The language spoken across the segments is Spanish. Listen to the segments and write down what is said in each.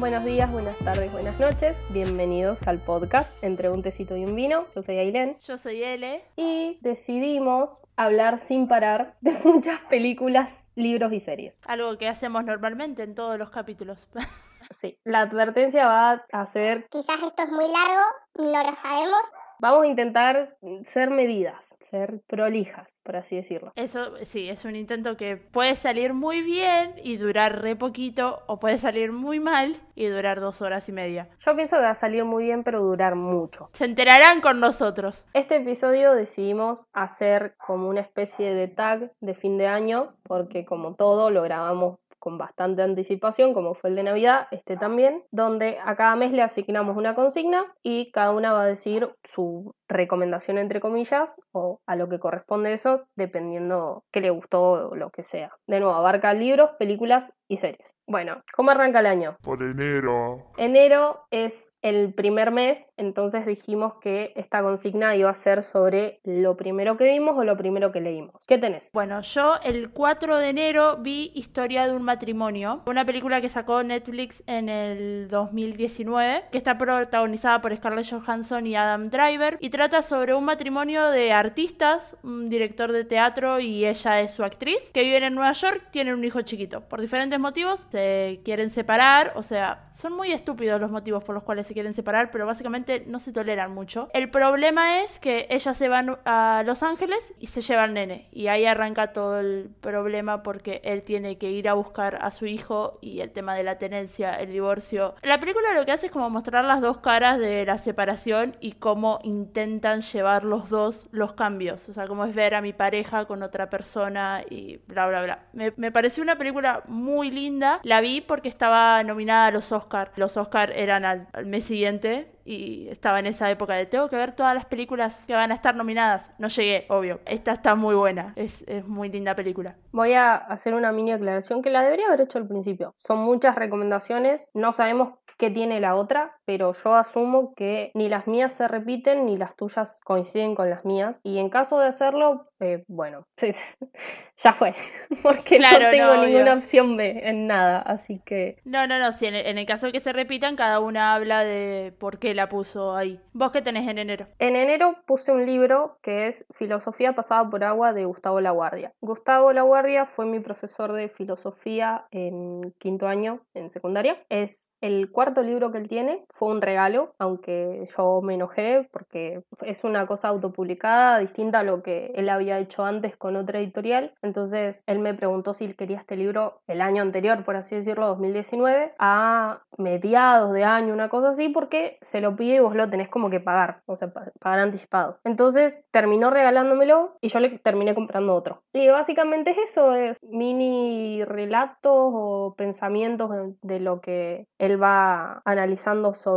Buenos días, buenas tardes, buenas noches. Bienvenidos al podcast Entre un tecito y un vino. Yo soy Ailén. Yo soy Ele. Y decidimos hablar sin parar de muchas películas, libros y series. Algo que hacemos normalmente en todos los capítulos. Sí, la advertencia va a ser... Quizás esto es muy largo, no lo sabemos, Vamos a intentar ser medidas, ser prolijas, por así decirlo. Eso sí, es un intento que puede salir muy bien y durar re poquito, o puede salir muy mal y durar dos horas y media. Yo pienso que va a salir muy bien, pero durar mucho. Se enterarán con nosotros. Este episodio decidimos hacer como una especie de tag de fin de año, porque como todo lo grabamos con bastante anticipación, como fue el de Navidad, este también, donde a cada mes le asignamos una consigna y cada una va a decir su recomendación entre comillas o a lo que corresponde eso, dependiendo qué le gustó o lo que sea. De nuevo, abarca libros, películas y series. Bueno, ¿cómo arranca el año? Por enero. Enero es el primer mes, entonces dijimos que esta consigna iba a ser sobre lo primero que vimos o lo primero que leímos. ¿Qué tenés? Bueno, yo el 4 de enero vi Historia de un matrimonio, una película que sacó Netflix en el 2019, que está protagonizada por Scarlett Johansson y Adam Driver y trata sobre un matrimonio de artistas, un director de teatro y ella es su actriz, que viven en Nueva York, tienen un hijo chiquito. Por diferentes motivos se quieren separar, o sea, son muy estúpidos los motivos por los cuales se quieren separar, pero básicamente no se toleran mucho. El problema es que ella se va a Los Ángeles y se lleva al nene, y ahí arranca todo el problema porque él tiene que ir a buscar a su hijo y el tema de la tenencia, el divorcio. La película lo que hace es como mostrar las dos caras de la separación y cómo intentan llevar los dos los cambios, o sea, cómo es ver a mi pareja con otra persona y bla, bla, bla. Me, me pareció una película muy linda, la vi porque estaba nominada a los Oscar. Los Oscar eran al, al mes siguiente y estaba en esa época de tengo que ver todas las películas que van a estar nominadas. No llegué, obvio. Esta está muy buena, es, es, muy linda película. Voy a hacer una mini aclaración que la debería haber hecho al principio. Son muchas recomendaciones, no sabemos qué tiene la otra, pero yo asumo que ni las mías se repiten ni las tuyas coinciden con las mías. Y en caso de hacerlo, eh, bueno, ya fue, porque claro, no tengo no, ninguna opción B en nada, así que... No, no, no, si en el, en el caso de que se repitan, cada una habla de por qué la puso ahí. ¿Vos qué tenés en enero? En enero puse un libro que es Filosofía pasada por agua de Gustavo Laguardia. Gustavo Laguardia fue mi profesor de filosofía en quinto año en secundaria. Es el cuarto libro que él tiene, fue un regalo, aunque yo me enojé porque es una cosa autopublicada distinta a lo que él había hecho antes con otra editorial. Entonces él me preguntó si quería este libro el año anterior, por así decirlo, 2019, a mediados de año, una cosa así, porque se lo pide y vos lo tenés como que pagar, o sea, pagar anticipado. Entonces terminó regalándomelo y yo le terminé comprando otro. Y básicamente es eso, es mini relatos o pensamientos de lo que él va analizando sobre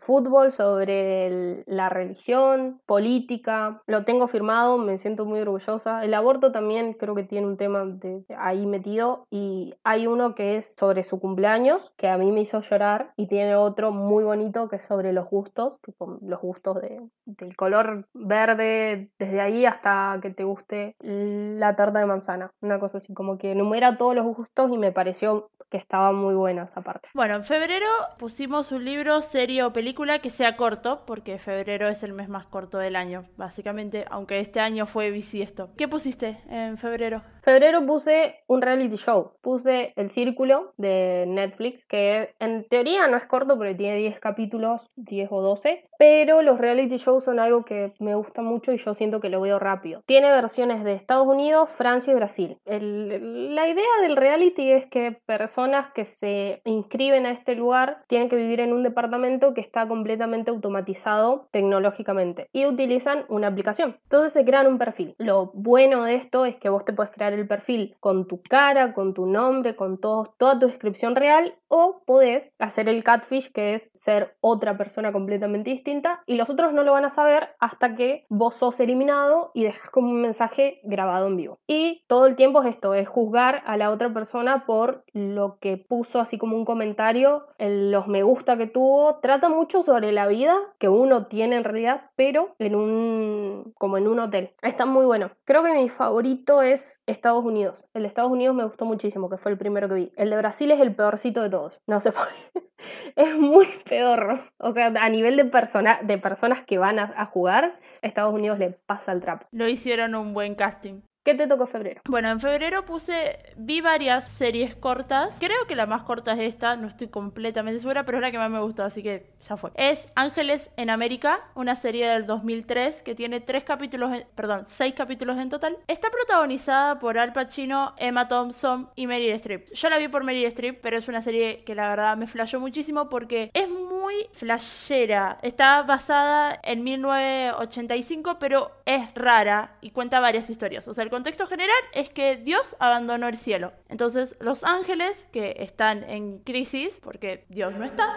fútbol, sobre el, la religión, política. Lo tengo firmado, me siento muy orgullosa. El aborto también creo que tiene un tema de ahí metido y hay uno que es sobre su cumpleaños, que a mí me hizo llorar, y tiene otro muy bonito que es sobre los gustos, tipo los gustos de, del color verde, desde ahí hasta que te guste la tarta de manzana. Una cosa así, como que enumera todos los gustos y me pareció que estaba muy buena esa parte. Bueno, en febrero pusimos un libro, serie o película que sea corto, porque febrero es el mes más corto del año, básicamente, aunque este año fue bisiesto. ¿Qué pusiste en febrero? Febrero puse un reality show, puse El Círculo de Netflix, que en teoría no es corto porque tiene 10 capítulos, 10 o 12, pero los reality shows son algo que me gusta mucho y yo siento que lo veo rápido. Tiene versiones de Estados Unidos, Francia y Brasil. El, la idea del reality es que personas que se inscriben a este lugar tienen que vivir en un departamento que está completamente automatizado tecnológicamente y utilizan una aplicación. Entonces se crean un perfil. Lo bueno de esto es que vos te puedes crear el perfil con tu cara, con tu nombre, con todo, toda tu descripción real o podés hacer el catfish que es ser otra persona completamente distinta y los otros no lo van a saber hasta que vos sos eliminado y dejas como un mensaje grabado en vivo. Y todo el tiempo es esto, es juzgar a la otra persona por lo que puso así como un comentario, los me gusta que tuvo trata mucho sobre la vida que uno tiene en realidad, pero en un, como en un hotel. Está muy bueno. Creo que mi favorito es Estados Unidos. El de Estados Unidos me gustó muchísimo, que fue el primero que vi. El de Brasil es el peorcito de todos. No sé por qué. Es muy peor. O sea, a nivel de, persona, de personas que van a, a jugar, Estados Unidos le pasa el trapo. Lo hicieron un buen casting. ¿Qué te tocó febrero? Bueno, en febrero puse, vi varias series cortas. Creo que la más corta es esta, no estoy completamente segura, pero es la que más me gustó, así que ya fue. Es Ángeles en América, una serie del 2003 que tiene tres capítulos, perdón, seis capítulos en total. Está protagonizada por Al Pacino, Emma Thompson y Meryl Streep. Yo la vi por Meryl Streep, pero es una serie que la verdad me flashó muchísimo porque es muy flashera. Está basada en 1985, pero es rara y cuenta varias historias. O sea, el contexto general es que Dios abandonó el cielo. Entonces, los ángeles que están en crisis, porque Dios no está,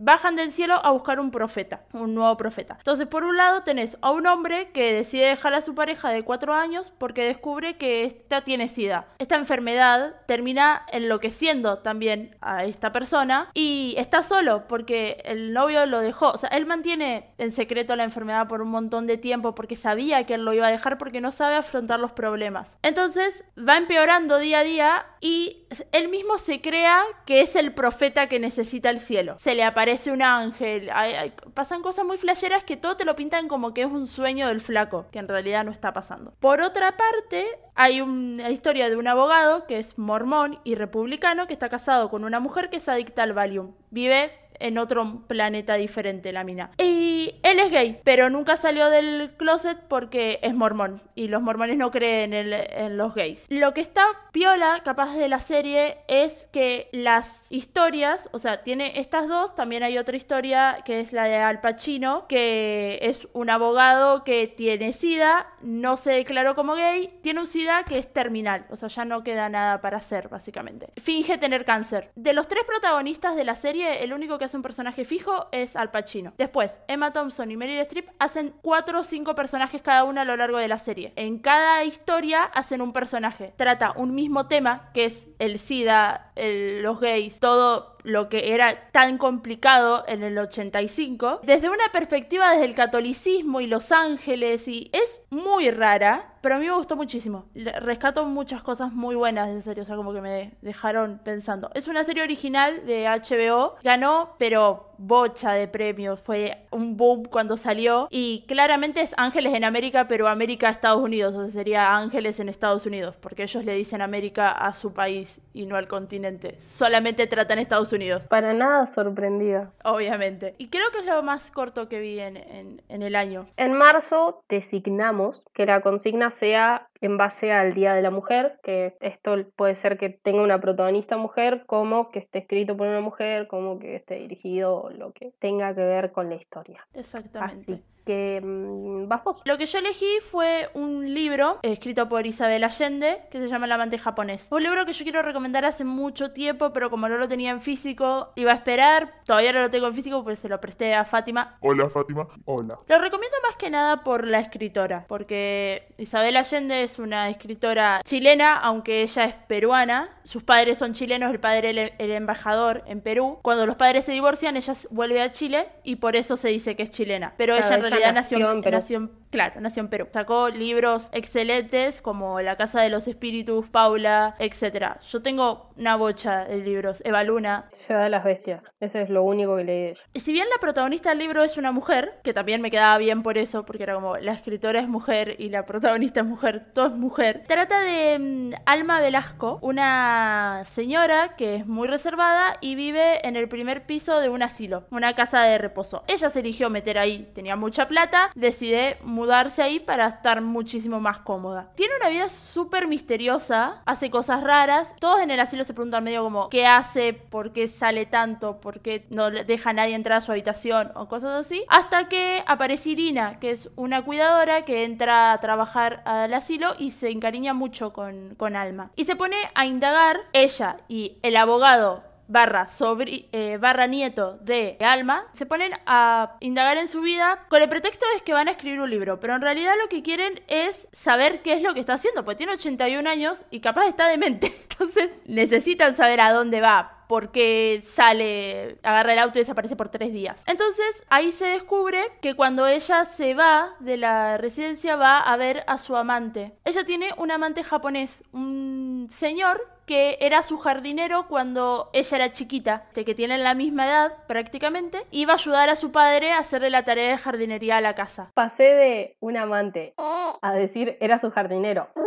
bajan del cielo a buscar un profeta, un nuevo profeta. Entonces, por un lado tenés a un hombre que decide dejar a su pareja de cuatro años porque descubre que esta tiene sida. Esta enfermedad termina enloqueciendo también a esta persona y está solo porque el novio lo dejó. O sea, él mantiene en secreto la enfermedad por un montón de tiempo porque sabía que él lo iba a dejar porque no sabe afrontar los problemas. Entonces, va empeorando día a día y él mismo se crea que es el profeta que necesita el cielo. Se le aparece un ángel, hay- hay- pasan cosas muy flasheras que todo te lo pintan como que es un sueño del flaco, que en realidad no está pasando. Por otra parte, hay una historia de un abogado que es mormón y republicano que está casado con una mujer que es adicta al Valium. Vive en otro planeta diferente la mina. Y él es gay, pero nunca salió del closet porque es mormón. Y los mormones no creen en, en los gays. Lo que está piola, capaz de la serie, es que las historias, o sea, tiene estas dos, también hay otra historia que es la de Al Pacino, que es un abogado que tiene SIDA, no se declaró como gay, tiene un SIDA que es terminal, o sea, ya no queda nada para hacer, básicamente. Finge tener cáncer. De los tres protagonistas de la serie, el único que un personaje fijo es Al Pacino. Después, Emma Thompson y Meryl Streep hacen cuatro o cinco personajes cada una a lo largo de la serie. En cada historia hacen un personaje. Trata un mismo tema, que es el SIDA, el- los gays, todo lo que era tan complicado en el 85, desde una perspectiva desde el catolicismo y Los Ángeles, y es muy rara, pero a mí me gustó muchísimo. Rescato muchas cosas muy buenas de serie, o sea, como que me dejaron pensando. Es una serie original de HBO, ganó, pero bocha de premios, fue un boom cuando salió, y claramente es Ángeles en América, pero América Estados Unidos, o sea, sería Ángeles en Estados Unidos, porque ellos le dicen América a su país y no al continente. Solamente tratan Estados Unidos. Para nada sorprendida. Obviamente. Y creo que es lo más corto que vi en, en- en el año. En marzo designamos que la consigna sea en base al Día de la Mujer, que esto puede ser que tenga una protagonista mujer, como que esté escrito por una mujer, como que esté dirigido, o lo que tenga que ver con la historia. Exactamente. Así que, mm, vas vos. Lo que yo elegí fue un libro escrito por Isabel Allende que se llama El amante japonés. Un libro que yo quiero recomendar hace mucho tiempo, pero como no lo tenía en físico, iba a esperar. Todavía no lo tengo en físico, pues se lo presté a Fátima. Hola Fátima. Hola. Lo recomiendo más que nada por la escritora, porque Isabel Allende es una escritora chilena, aunque ella es peruana. Sus padres son chilenos, el padre el, el embajador en Perú. Cuando los padres se divorcian, ella vuelve a Chile y por eso se dice que es chilena. Pero Claro, ella en ella realidad nació, nació en Perú. nació en- claro, nació en Perú. Sacó libros excelentes como La Casa de los Espíritus, Paula, etc. Yo tengo una bocha de libros. Eva Luna, Ciudad de las Bestias. Ese es lo único que leí de ella. si bien la protagonista del libro es una mujer, que también me quedaba bien por eso, porque era como la escritora es mujer y la protagonista es mujer, todo es mujer, trata de mm, Alma Velasco, una señora que es muy reservada y vive en el primer piso de un asilo, una casa de reposo. Ella se eligió meter ahí, tenía mucha plata, decide mudarse ahí para estar muchísimo más cómoda. Tiene una vida súper misteriosa, hace cosas raras, todos en el asilo se preguntan medio como qué hace, por qué sale tanto, por qué no deja a nadie entrar a su habitación o cosas así, hasta que aparece Irina, que es una cuidadora que entra a trabajar al asilo y se encariña mucho con, con Alma. Y se pone a indagar ella y el abogado barra, sobri- eh, barra nieto de Alma, se ponen a indagar en su vida con el pretexto de que van a escribir un libro, pero en realidad lo que quieren es saber qué es lo que está haciendo, porque tiene 81 años y capaz está demente. Entonces necesitan saber a dónde va, porque sale, agarra el auto y desaparece por tres días. Entonces ahí se descubre que cuando ella se va de la residencia va a ver a su amante. Ella tiene un amante japonés, un señor que era su jardinero cuando ella era chiquita, de que tienen la misma edad prácticamente, iba a ayudar a su padre a hacerle la tarea de jardinería a la casa. Pasé de un amante a decir era su jardinero. no.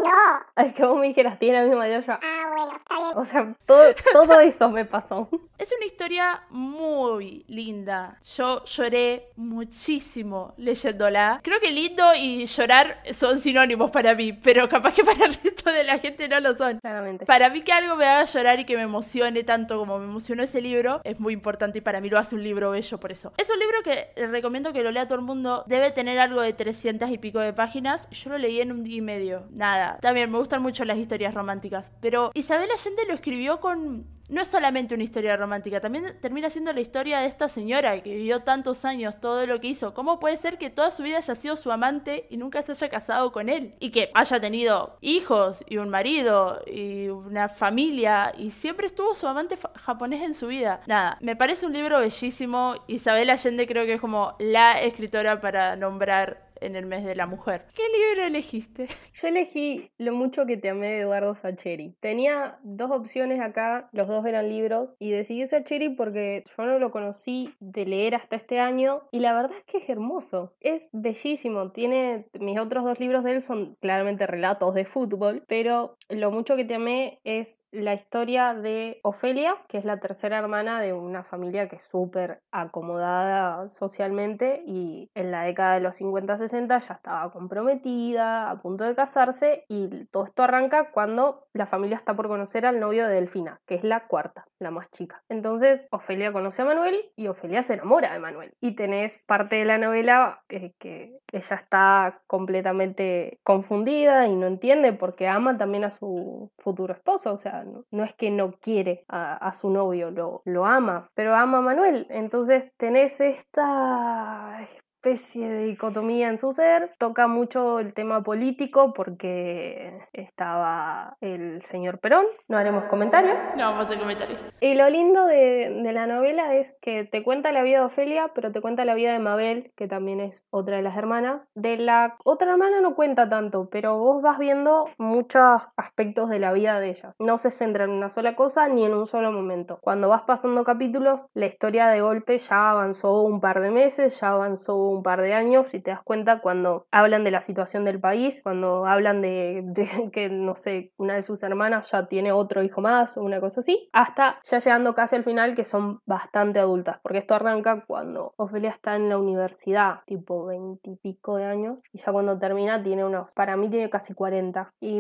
Es que vos me dijeras, tiene la misma edad yo. Ah, bueno, está bien. O sea, todo, todo eso me pasó. Es una historia muy linda. Yo lloré muchísimo leyéndola. Creo que lindo y llorar son sinónimos para mí, pero capaz que para el resto de la gente no lo son. Claramente. Para mí que algo me haga llorar y que me emocione tanto como me emocionó ese libro es muy importante y para mí lo hace un libro bello por eso. Es un libro que recomiendo que lo lea todo el mundo. Debe tener algo de 300 y pico de páginas. Yo lo leí en un día y medio. Nada. También me gustan mucho las historias románticas. Pero Isabel Allende lo escribió con... No es solamente una historia romántica, también termina siendo la historia de esta señora que vivió tantos años, todo lo que hizo. ¿Cómo puede ser que toda su vida haya sido su amante y nunca se haya casado con él? Y que haya tenido hijos y un marido y una familia y siempre estuvo su amante japonés en su vida. Nada, me parece un libro bellísimo. Isabel Allende creo que es como la escritora para nombrar en el mes de la mujer. ¿Qué libro elegiste? Yo elegí Lo mucho que te amé de Eduardo Sacheri. Tenía dos opciones acá, los dos eran libros, y decidí Sacheri porque yo no lo conocí de leer hasta este año, y la verdad es que es hermoso, es bellísimo. Tiene, mis otros dos libros de él son claramente relatos de fútbol, pero Lo mucho que te amé es la historia de Ofelia, que es la tercera hermana de una familia que es súper acomodada socialmente y en la década de los 50-60 ya estaba comprometida, a punto de casarse y todo esto arranca cuando la familia está por conocer al novio de Delfina, que es la cuarta, la más chica. Entonces Ofelia conoce a Manuel y Ofelia se enamora de Manuel. Y tenés parte de la novela que, que ella está completamente confundida y no entiende porque ama también a su futuro esposo, o sea, no, es que no quiere a, a su novio, lo, lo ama, pero ama a Manuel. Entonces tenés esta especie de dicotomía en su ser. Toca mucho el tema político porque estaba el señor Perón. No haremos comentarios. No vamos a hacer comentarios. Y lo lindo de, de la novela es que te cuenta la vida de Ofelia, pero te cuenta la vida de Mabel, que también es otra de las hermanas. De la otra hermana no cuenta tanto, pero vos vas viendo muchos aspectos de la vida de ellas. No se centra en una sola cosa ni en un solo momento. Cuando vas pasando capítulos, la historia de golpe ya avanzó un par de meses, ya avanzó un par de años y te das cuenta cuando hablan de la situación del país, cuando hablan de, de que, no sé, una de sus hermanas ya tiene otro hijo más o una cosa así, hasta ya llegando casi al final que son bastante adultas, porque esto arranca cuando Ofelia está en la universidad, tipo veintipico de años, y ya cuando termina tiene unos, para mí tiene casi 40. Y,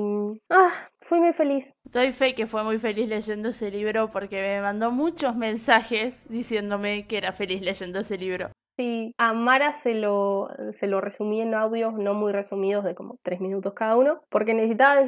ah, fui muy feliz. Doy fe que fue muy feliz leyendo ese libro porque me mandó muchos mensajes diciéndome que era feliz leyendo ese libro. Sí, a Mara se lo, se lo resumí en audios no muy resumidos de como tres minutos cada uno, porque necesitaba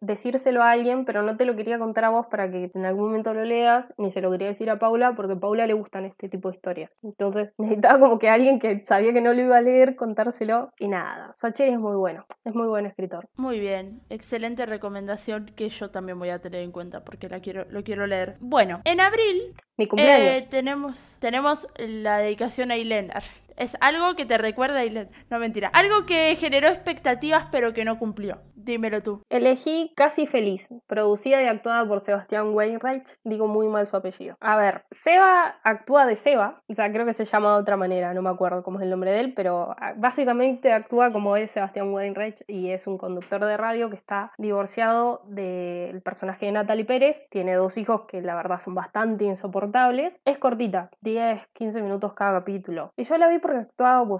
decírselo a alguien, pero no te lo quería contar a vos para que en algún momento lo leas, ni se lo quería decir a Paula, porque a Paula le gustan este tipo de historias. Entonces necesitaba como que alguien que sabía que no lo iba a leer contárselo, y nada, Sacheri es muy bueno, es muy buen escritor. Muy bien, excelente recomendación que yo también voy a tener en cuenta porque la quiero, lo quiero leer. Bueno, en abril Mi cumpleaños. eh, tenemos, tenemos la dedicación a Ailén. الأرض Es algo que te recuerda a Ailén. No mentira. Algo que generó expectativas pero que no cumplió. Dímelo tú. Elegí Casi Feliz, producida y actuada por Sebastián Wainwright. Digo muy mal su apellido. A ver, Seba actúa de Seba, o sea, creo que se llama de otra manera, no me acuerdo cómo es el nombre de él, pero ah, básicamente actúa como es Sebastián Wainwright y es un conductor de radio que está divorciado del personaje de Natalie Pérez. Tiene dos hijos que la verdad son bastante insoportables. Es cortita, 10, 15 minutos cada capítulo. Y yo la vi porque actuaba.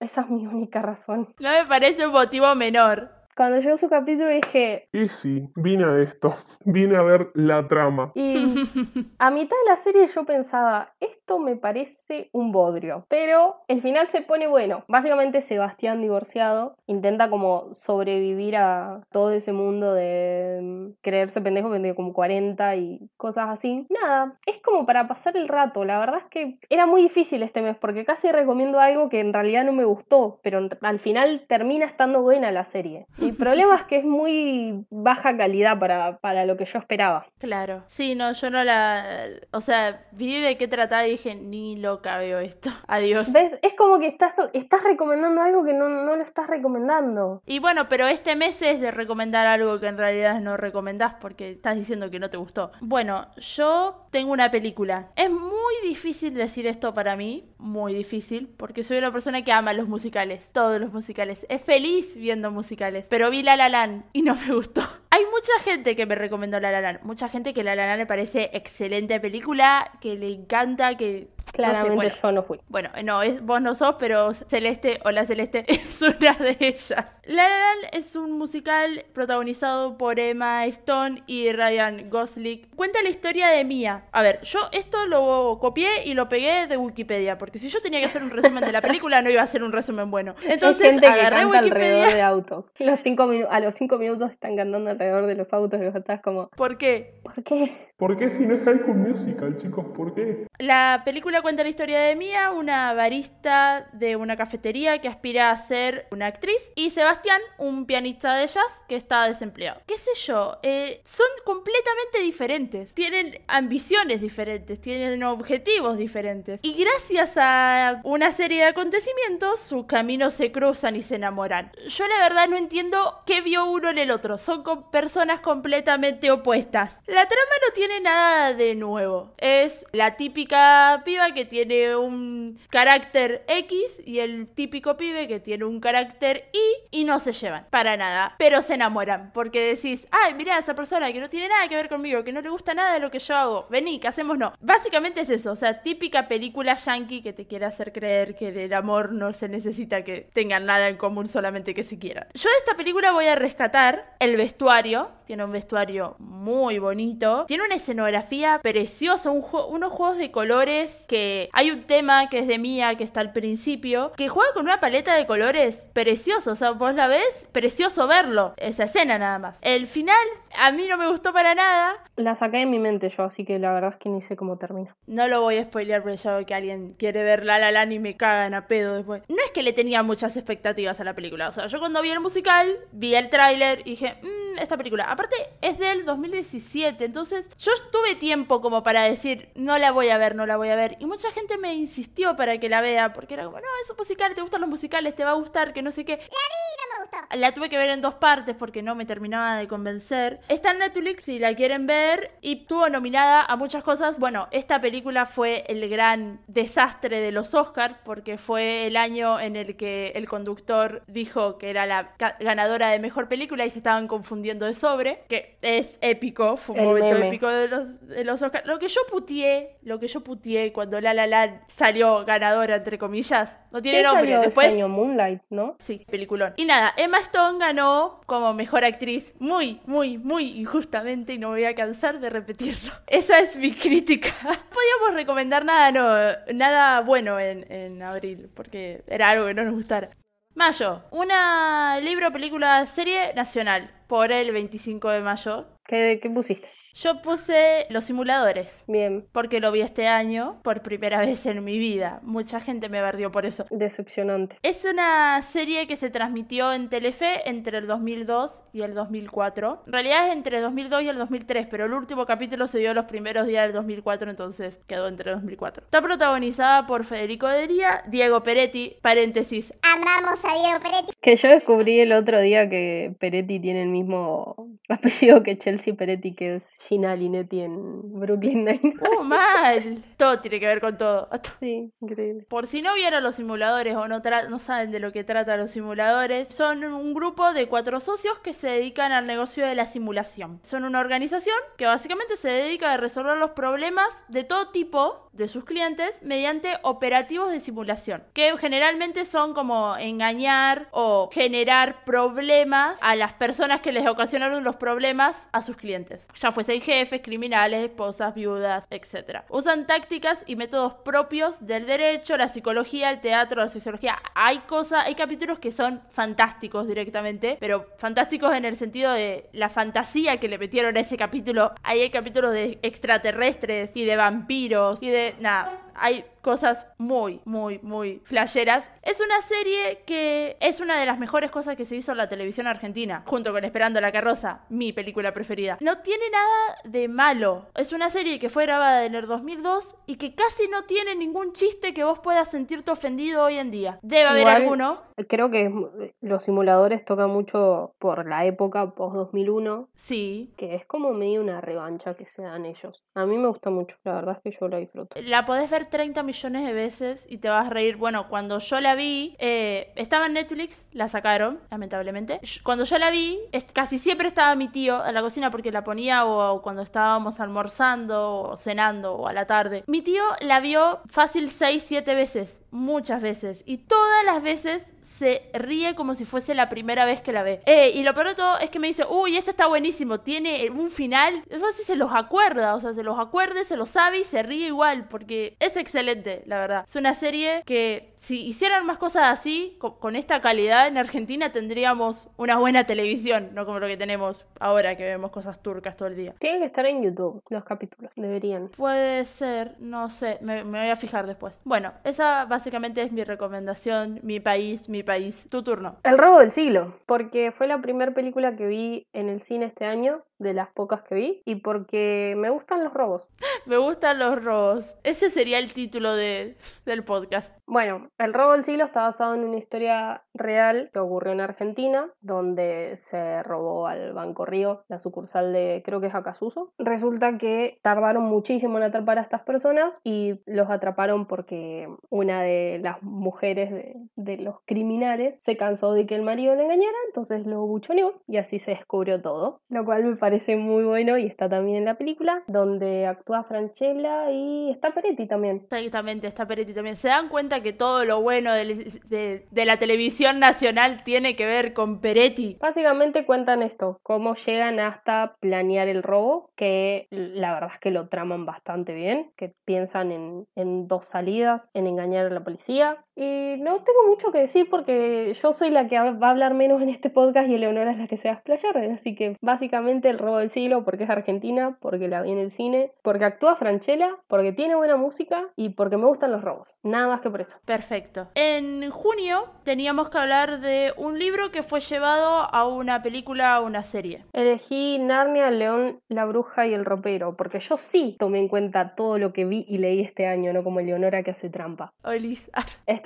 Esa es mi única razón. No me parece un motivo menor. Cuando llegó su capítulo dije, Y sí, vine a esto. Vine a ver la trama. y a mitad de la serie yo pensaba, esto me parece un bodrio. Pero el final se pone bueno. Básicamente Sebastián divorciado intenta como sobrevivir a todo ese mundo de mm, creerse pendejo, pendejo como 40 y cosas así. Nada, es como para pasar el rato. La verdad es que era muy difícil este mes porque casi recomiendo algo que en realidad no me gustó, pero al final termina estando buena la serie. El problema es que es muy baja calidad para, para lo que yo esperaba. Claro. Sí, no, yo no la. O sea, vi de qué trataba y dije, ni loca veo esto. Adiós. ¿Ves? Es como que estás, estás recomendando algo que no, no lo estás recomendando. Y bueno, pero este mes es de recomendar algo que en realidad no recomendás porque estás diciendo que no te gustó. Bueno, yo tengo una película. Es muy difícil decir esto para mí, muy difícil, porque soy una persona que ama los musicales, todos los musicales. Es feliz viendo musicales, pero vi La La Land y no me gustó. Hay mucha gente que me recomendó La La Land, mucha gente que La La Land le parece excelente película, que le encanta, que Claramente bueno. yo no fui. Bueno, no, es, vos no sos, pero Celeste, hola Celeste, es una de ellas. La La Land es un musical protagonizado por Emma Stone y Ryan Gosling. Cuenta la historia de Mia. A ver, yo esto lo copié y lo pegué de Wikipedia, porque si yo tenía que hacer un resumen de la película, no iba a hacer un resumen bueno. Entonces Hay gente que agarré alrededor Wikipedia. de autos. Los cinco a los cinco minutos están cantando alrededor de los autos y vos estás como, ¿Por qué? ¿por qué? ¿Por qué si no es High School Musical, chicos? ¿Por qué? La película cuenta la historia de Mia, una barista de una cafetería que aspira a ser una actriz, y Sebastián, un pianista de jazz que está desempleado. ¿Qué sé yo? eh, son completamente diferentes. Tienen ambiciones diferentes, tienen objetivos diferentes. Y gracias a una serie de acontecimientos, sus caminos se cruzan y se enamoran. Yo la verdad no entiendo qué vio uno en el otro. Son personas completamente opuestas. La trama no tiene nada de nuevo. Es la típica piba que tiene un carácter X y el típico pibe que tiene un carácter Y y no se llevan para nada. Pero se enamoran porque decís, ay, mira esa persona que no tiene nada que ver conmigo, que no le gusta nada de lo que yo hago. Vení, que hacemos no. Básicamente es eso. O sea, típica película yankee que te quiere hacer creer que el amor no se necesita que tengan nada en común, solamente que se quieran. Yo de esta película voy a rescatar el vestuario. Tiene un vestuario muy bonito. Tiene una escenografía preciosa, unos juegos de colores que hay un tema que es de Mía, que está al principio, que juega con una paleta de colores precioso. O sea, vos la ves, precioso verlo. Esa escena nada más. El final a mí no me gustó para nada. La saqué de mi mente yo, así que la verdad es que ni sé cómo termina. No lo voy a spoilear porque ya veo que alguien quiere ver La La Land y me cagan a pedo después. No es que le tenía muchas expectativas a la película. O sea, yo cuando vi el musical, vi el tráiler y dije, mmm, esta película. Aparte, es del 2017. Entonces, yo tuve tiempo como para decir, no la voy a ver, no la voy a ver. Y mucha gente me insistió para que la vea. Porque era como, no, es un musical, te gustan los musicales, te va a gustar, que no sé qué. No me gustó. La tuve que ver en dos partes porque no me terminaba de convencer. Está en Netflix si la quieren ver y estuvo nominada a muchas cosas. Bueno, esta película fue el gran desastre de los Oscars porque fue el año en el que el conductor dijo que era la ganadora de mejor película y se estaban confundiendo de sobre, que es épico, fue un El momento meme. épico de los, de los Oscars. Lo que yo putié, lo que yo putié cuando La La Land salió ganadora, entre comillas, no tiene ¿Quién nombre. salió ese Después año? Moonlight, ¿no? Sí, peliculón. Y nada, Emma Stone ganó como mejor actriz muy, muy, muy injustamente y no me voy a cansar de repetirlo. Esa es mi crítica. Podíamos recomendar nada, no, nada bueno en, en abril, porque era algo que no nos gustara. Mayo, una libro, película, serie nacional por el 25 de mayo. ¿Qué, qué pusiste? Yo puse Los Simuladores. Bien, Porque lo vi este año por primera vez en mi vida. Mucha gente me bardió por eso. decepcionante. Es una serie que se transmitió en Telefe entre el 2002 y el 2004. En realidad es entre el 2002 y el 2003, pero el último capítulo se dio los primeros días del 2004, entonces quedó entre el 2004. Está protagonizada por Federico Dería, Diego Peretti, paréntesis, Amamos a Diego Peretti. Que yo descubrí el otro día que Peretti tiene el mismo apellido que Chelsea Peretti, que es Gina Linetti en Brooklyn Nine. ¡Uh, mal! Todo tiene que ver con todo. Sí, increíble. Por si no vieron los simuladores o no, no saben de lo que tratan los simuladores, son un grupo de cuatro socios que se dedican al negocio de la simulación. Son una organización que básicamente se dedica a resolver los problemas de todo tipo de sus clientes mediante operativos de simulación, que generalmente son como engañar o generar problemas a las personas que les ocasionaron los problemas a sus clientes, ya jefes, criminales, esposas, viudas, etc. Usan tácticas y métodos propios del derecho, la psicología, el teatro, la sociología. Hay cosas, hay capítulos que son fantásticos directamente, pero fantásticos en el sentido de la fantasía que le metieron a ese capítulo. Ahí hay capítulos de extraterrestres y de vampiros y de nada. Hay cosas muy, muy, muy flasheras. Es una serie que es una de las mejores cosas que se hizo en la televisión argentina, junto con Esperando la carroza, mi película preferida. No tiene nada de malo. Es una serie que fue grabada en el 2002 y que casi no tiene ningún chiste que vos puedas sentirte ofendido hoy en día. Debe haber Igual- alguno. Creo que mu- los simuladores tocan mucho por la época post-2001, Sí. que es como medio una revancha que se dan ellos. A mí me gusta mucho, la verdad es que yo la disfruto. La podés ver 30 millones de veces y te vas a reír. Bueno, cuando yo la vi, eh, estaba en Netflix, la sacaron, lamentablemente. Cuando yo la vi, casi siempre estaba mi tío en la cocina porque la ponía o, o cuando estábamos almorzando o cenando o a la tarde. Mi tío la vio fácil 6, 7 veces, muchas veces. Y todas las veces se ríe como si fuese la primera vez que la ve. Eh, y lo peor de todo es que me dice, uy, este está buenísimo, tiene un final. Sé si se los acuerda, o sea, se los acuerde, se los sabe y se ríe igual, porque es excelente, la verdad. Es una serie que si hicieran más cosas así, co- con, esta calidad en Argentina tendríamos una buena televisión, no como lo que tenemos ahora que vemos cosas turcas todo el día. Tienen que estar en YouTube los capítulos, deberían. Puede ser, no sé, me, me voy a fijar después. Bueno, esa básicamente es mi recomendación, mi país, mi país. Tu turno. El robo del siglo, porque fue la primera película que vi en el cine este año, de las pocas que vi, y porque me gustan los robos. Me gustan los robos. Ese sería el título de, del podcast. Bueno, El robo del siglo está basado en una historia real que ocurrió en Argentina, donde se robó al Banco Río, la sucursal de creo que es Acasuso. Resulta que tardaron muchísimo en atrapar a estas personas y los atraparon porque una de las mujeres de, de los criminales se cansó de que el marido le engañara, entonces lo buchoneó y así se descubrió todo. Lo cual me parece muy bueno y está también en la película, donde actúa Franchella y está Peretti también. Exactamente, está Peretti también. ¿Se dan cuenta que todo lo bueno del- de, de la televisión nacional tiene que ver con Peretti? Básicamente cuentan esto, cómo llegan hasta planear el robo, que la verdad es que lo traman bastante bien, que piensan en, en dos salidas, en engañar a la policía. Y no tengo mucho que decir porque yo soy la que va a hablar menos en este podcast y Eleonora es la que se va a explayar, así que básicamente el robo del siglo porque es argentina, porque la vi en el cine, porque actúa Franchella, porque tiene buena música y porque me gustan los robos. Nada más que por eso. Perfecto. En junio teníamos que hablar de un libro que fue llevado a una película, a una serie. Elegí Narnia, León, la Bruja y el Ropero, porque yo sí tomé en cuenta todo lo que vi y leí este año, no como Eleonora que hace trampa. Olis.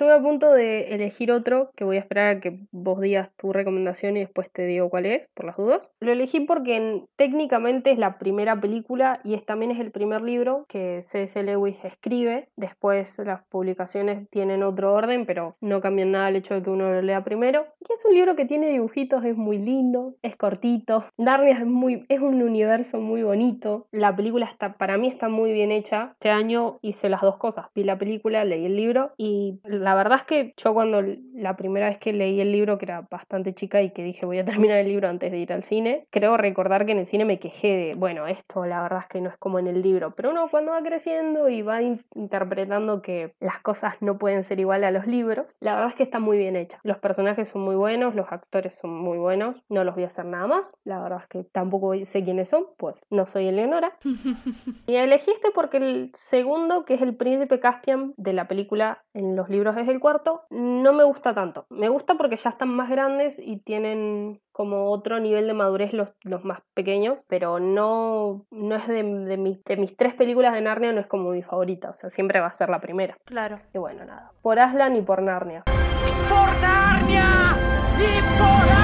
Estuve a punto de elegir otro, que voy a esperar a que vos digas tu recomendación y después te digo cuál es, por las dudas. Lo elegí porque en- técnicamente es la primera película y es, también es el primer libro que C.S. Lewis escribe. Después las publicaciones tienen otro orden, pero no cambian nada el hecho de que uno lo lea primero. Y es un libro que tiene dibujitos, es muy lindo, es cortito. Narnia es, muy, es un universo muy bonito. La película está, para mí está muy bien hecha. Este año hice las dos cosas. Vi la película, leí el libro y la verdad es que yo cuando la primera vez que leí el libro, que era bastante chica y que dije voy a terminar el libro antes de ir al cine, creo recordar que en el cine me quejé de, bueno, esto la verdad es que no es como en el libro, pero uno cuando va creciendo y va in- interpretando que las cosas no pueden ser igual a los libros, la verdad es que está muy bien hecha. Los personajes son muy buenos, los actores son muy buenos, no los voy a hacer nada más, la verdad es que tampoco sé quiénes son, pues no soy Eleonora. Y elegí este porque el segundo, que es el príncipe Caspian de la película, en los libros es el cuarto, no me gusta tanto. Me gusta porque ya están más grandes y tienen como otro nivel de madurez los, los más pequeños, pero no, no es de, de, mis, de mis tres películas de Narnia, no es como mi favorita, o sea, siempre va a ser la primera. Claro. Y bueno, nada, por Aslan y por Narnia. ¡Por Narnia! ¡Y por Aslan!